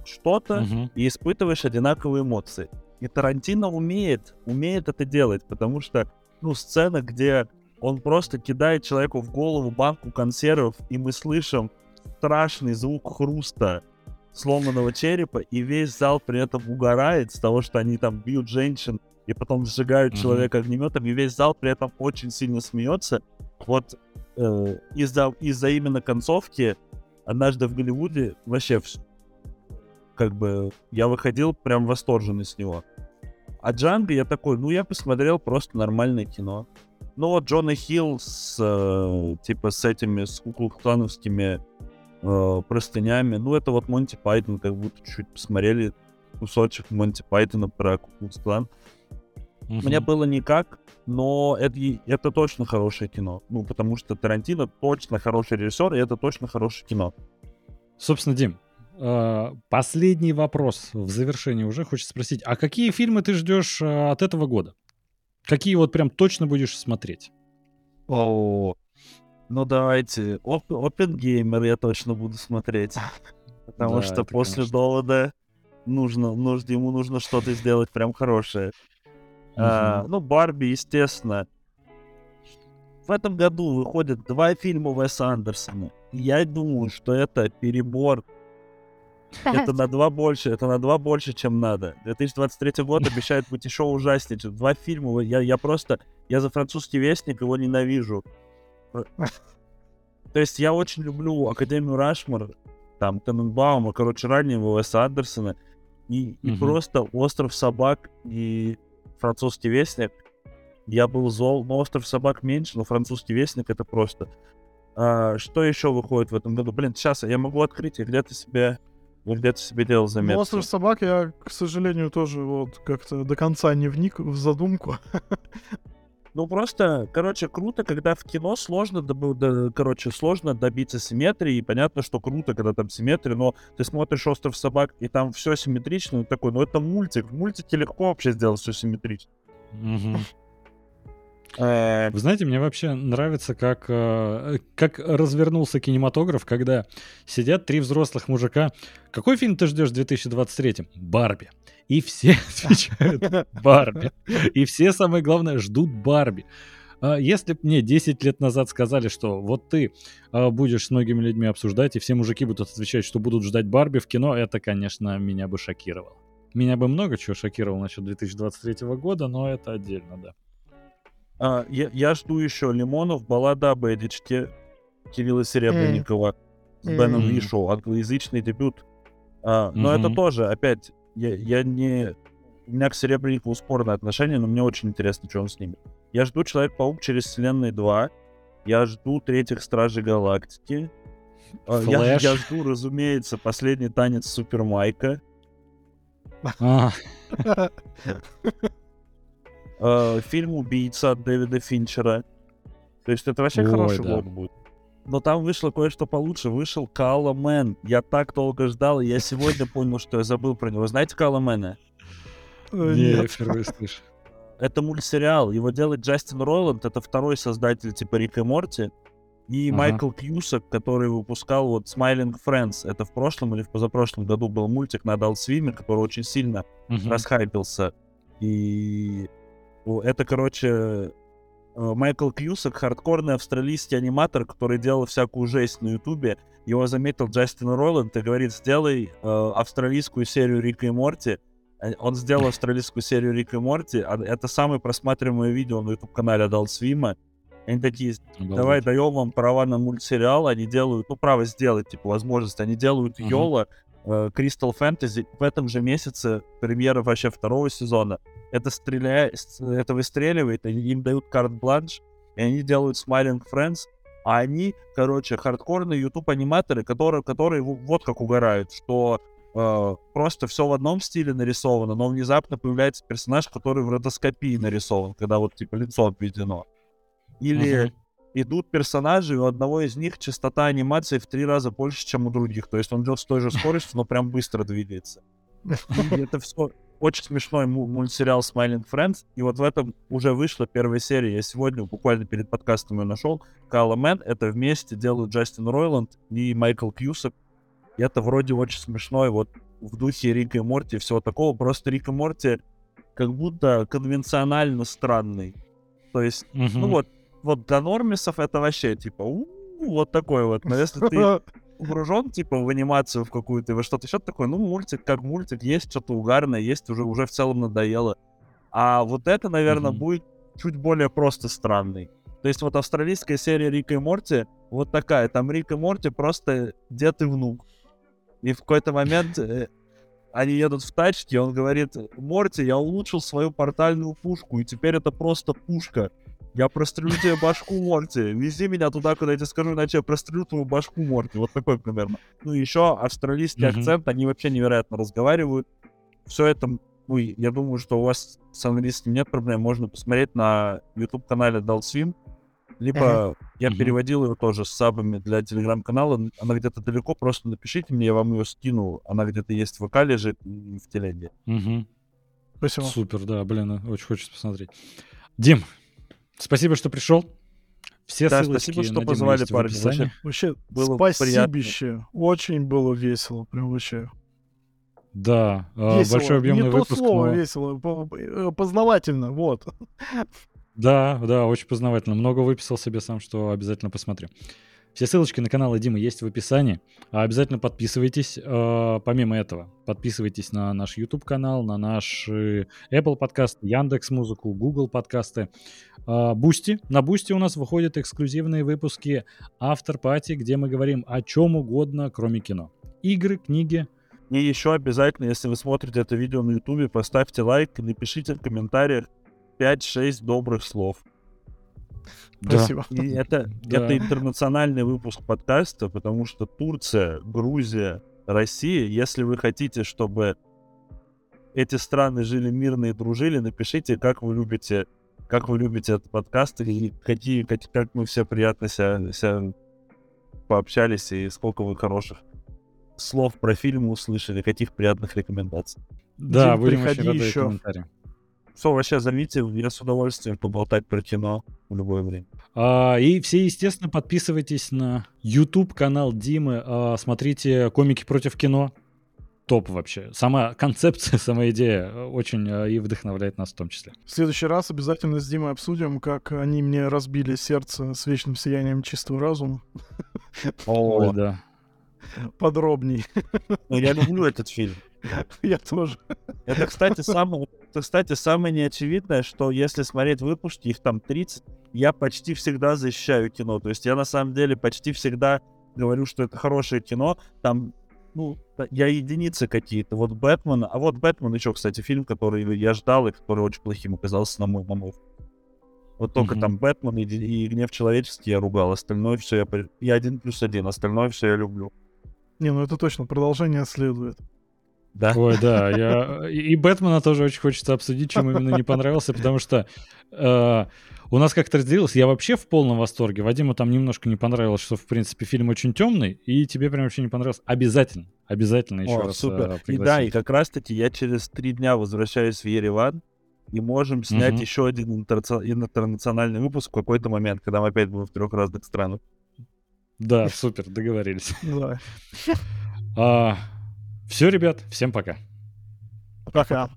что-то uh-huh. и испытываешь одинаковые эмоции. И Тарантино умеет, умеет это делать, потому что, ну, сцена, где он просто кидает человеку в голову банку консервов, и мы слышим страшный звук хруста сломанного черепа, и весь зал при этом угорает с того, что они там бьют женщин и потом сжигают mm-hmm. человека огнеметом, и весь зал при этом очень сильно смеется. Вот э, из-за из-за именно концовки однажды в Голливуде вообще как бы я выходил прям восторженный с него. А Джанго я такой, ну я посмотрел просто нормальное кино. Ну вот Джона Хилл с э, типа с этими с куклуксановскими э, простынями. Ну, это вот Монти Пайтон, как будто чуть посмотрели кусочек Монти Пайтона про Куклукс-клан. Угу. Мне было никак, но это, это точно хорошее кино. Ну, потому что Тарантино точно хороший режиссер, и это точно хорошее кино. Собственно, Дим, э, последний вопрос в завершении уже хочется спросить. А какие фильмы ты ждешь э, от этого года? Какие вот прям точно будешь смотреть? О, ну давайте, Опенгеймер я точно буду смотреть. Потому да, что после конечно. довода нужно, нужно, ему нужно что-то сделать прям хорошее. Угу. А, ну, Барби, естественно. В этом году выходят два фильма Уэса Андерсона. Я думаю, что это перебор. Это на два больше, это на два больше, чем надо. 2023 год обещает быть еще ужаснее. Два фильма, я, я просто, я за французский вестник его ненавижу. То есть я очень люблю Академию Рашмар, там, Тененбаума, короче, раннего Уэса Андерсона, и, и угу. просто Остров собак и Французский вестник. Я был зол, но Остров собак меньше, но Французский вестник это просто. А, что еще выходит в этом году? Блин, сейчас я могу открыть, я где-то себе где-то себе делал заметку. Ну, Остров собак я, к сожалению, тоже вот как-то до конца не вник в задумку. Ну просто, короче, круто, когда в кино сложно, да, короче, сложно добиться симметрии, и понятно, что круто, когда там симметрия, но ты смотришь «Остров собак», и там все симметрично, и такой, ну это мультик, в мультике легко вообще сделать все симметрично. Э, Вы знаете, мне вообще нравится, как, э, как развернулся кинематограф, когда сидят три взрослых мужика. Какой фильм ты ждешь в 2023? Барби. И все отвечают Барби. И все, самое главное, ждут Барби. А если бы мне 10 лет назад сказали, что вот ты а, будешь с многими людьми обсуждать, и все мужики будут отвечать, что будут ждать Барби в кино, это, конечно, меня бы шокировало. Меня бы много чего шокировало насчет 2023 года, но это отдельно, да. А, я, я жду еще Лимонов, баллада об Эдичке Кирилла Серебренникова mm. с Беном mm. Вишоу, англоязычный дебют. А, но mm-hmm. это тоже, опять, я, я не... У меня к Серебренникову спорное отношение, но мне очень интересно, что он снимет. Я жду Человек-паук через Вселенной 2. Я жду Третьих Стражей Галактики. А, я, я жду, разумеется, последний танец Супер Майка. А. э, фильм «Убийца» от Дэвида Финчера. То есть это вообще Ой, хороший да. год будет. Но там вышло кое-что получше. Вышел Koala Man. Я так долго ждал, и я сегодня понял, что я забыл про него. Знаете Koala Man а? Не, я впервые слышу. Это мультсериал. Его делает Джастин Ройланд. Это второй создатель типа Рика и Морти. И ага. Майкл Кьюсак, который выпускал вот Smiling Friends. Это в прошлом или в позапрошлом году был мультик на Adult Swim, который очень сильно uh-huh. расхайпился. И это, короче, э, Майкл Кьюсак, хардкорный австралийский аниматор, который делал всякую жесть на Ютубе. Его заметил Джастин Роланд и говорит, сделай э, австралийскую серию Рика и Морти. Э, он сделал австралийскую серию Рика и Морти. А это самое просматриваемое видео на YouTube-канале Adult Swim. Они такие, давай даем вам права на мультсериал, они делают, ну, право сделать, типа, возможность, они делают uh-huh. Йола, Crystal Fantasy в этом же месяце премьера вообще второго сезона. Это стреляет, это выстреливает, они им дают карт-бланш, и они делают Smiling Friends, а они, короче, хардкорные YouTube-аниматоры, которые, которые вот как угорают, что э, просто все в одном стиле нарисовано, но внезапно появляется персонаж, который в ротоскопии нарисован, когда вот типа лицо обведено. Или uh-huh. идут персонажи, у одного из них частота анимации в три раза больше, чем у других. То есть он идет с той же скоростью, но прям быстро двигается. И это все очень смешной мультсериал Smiling Friends. И вот в этом уже вышла первая серия. Я сегодня буквально перед подкастом ее нашел. Кала Мэн. Это вместе делают Джастин Ройланд и Майкл Кьюсак. И это вроде очень смешной. Вот в духе Рика и Морти и всего такого. Просто Рик и Морти как будто конвенционально странный. То есть, mm-hmm. ну вот, вот для нормисов это вообще типа у вот такой вот. Но если ты погружен, типа, в анимацию в какую-то, во что-то еще такое, ну, мультик как мультик, есть что-то угарное, есть уже, уже в целом надоело. А вот это, наверное, mm-hmm. будет чуть более просто странный. То есть вот австралийская серия Рика и Морти вот такая. Там Рик и Морти просто дед и внук. И в какой-то момент э, они едут в тачке, он говорит, Морти, я улучшил свою портальную пушку, и теперь это просто пушка. Я прострелю тебе башку Морти. Вези меня туда, куда я тебе скажу, иначе я прострелю твою башку Морти. Вот такой примерно. Ну и еще австралийский mm-hmm. акцент, они вообще невероятно разговаривают. Все это, ну, я думаю, что у вас с английским нет проблем. Можно посмотреть на YouTube-канале Dal Swim. Либо uh-huh. я uh-huh. переводил ее тоже с сабами для телеграм-канала. Она где-то далеко, просто напишите мне, я вам ее скину. Она где-то есть в ВК лежит в телеге. Uh-huh. Спасибо. Супер, да, блин, очень хочется посмотреть. Дим, Спасибо, что пришел. Все да, ссылочки спасибо, что позвали, парни. Вообще, вообще было спасибище. Очень было весело, прям вообще. Да, а, весело. большой объемный Не выпуск. то слово но... весело, э, познавательно, вот. Да, да, очень познавательно. Много выписал себе сам, что обязательно посмотрю. Все ссылочки на канал Димы есть в описании. А обязательно подписывайтесь. Э, помимо этого, подписывайтесь на наш YouTube канал, на наш Apple подкаст, Яндекс Музыку, Google подкасты, Boosty. Э, на Boosty у нас выходят эксклюзивные выпуски After Party, где мы говорим о чем угодно, кроме кино. Игры, книги, и еще обязательно, если вы смотрите это видео на YouTube, поставьте лайк и напишите в комментариях 5-6 добрых слов. Спасибо. И это, да. это интернациональный выпуск подкаста, потому что Турция, Грузия, Россия, если вы хотите, чтобы эти страны жили мирно и дружили, напишите, как вы любите, как вы любите этот подкаст, и какие, как, как мы все приятно себя, себя пообщались, и сколько вы хороших слов про фильм услышали, каких приятных рекомендаций. Да, Дим, будем рады еще. Все, вообще зовите, я с удовольствием поболтать про кино в любое время. А, и все, естественно, подписывайтесь на YouTube канал Димы, а, смотрите комики против кино. Топ вообще. Сама концепция, сама идея очень а, и вдохновляет нас в том числе. В следующий раз обязательно с Димой обсудим, как они мне разбили сердце с вечным сиянием чистого разума. О, да. Подробней. Ну, я люблю этот фильм. Я тоже. Это, кстати, самое, это, кстати, самое неочевидное, что если смотреть выпуски, их там 30, я почти всегда защищаю кино. То есть я на самом деле почти всегда говорю, что это хорошее кино. Там, ну, я единицы какие-то. Вот Бэтмен, а вот Бэтмен еще, кстати, фильм, который я ждал и который очень плохим оказался, на мой мамов. Вот только mm-hmm. там Бэтмен и, и Гнев человеческий я ругал, остальное все я... Я один плюс один, остальное все я люблю. Не, ну это точно, продолжение следует. Да. Ой, да, я... И Бэтмена тоже очень хочется обсудить, чем именно не понравился, потому что э, у нас как-то разделилось, я вообще в полном восторге, Вадиму там немножко не понравилось, что, в принципе, фильм очень темный, и тебе прям вообще не понравился. Обязательно, обязательно еще О, раз супер. Э, и да, и как раз-таки я через три дня возвращаюсь в Ереван, и можем снять угу. еще один интернациональный выпуск в какой-то момент, когда мы опять будем в трех разных странах. Да, супер, договорились. Все, ребят, всем пока. Пока.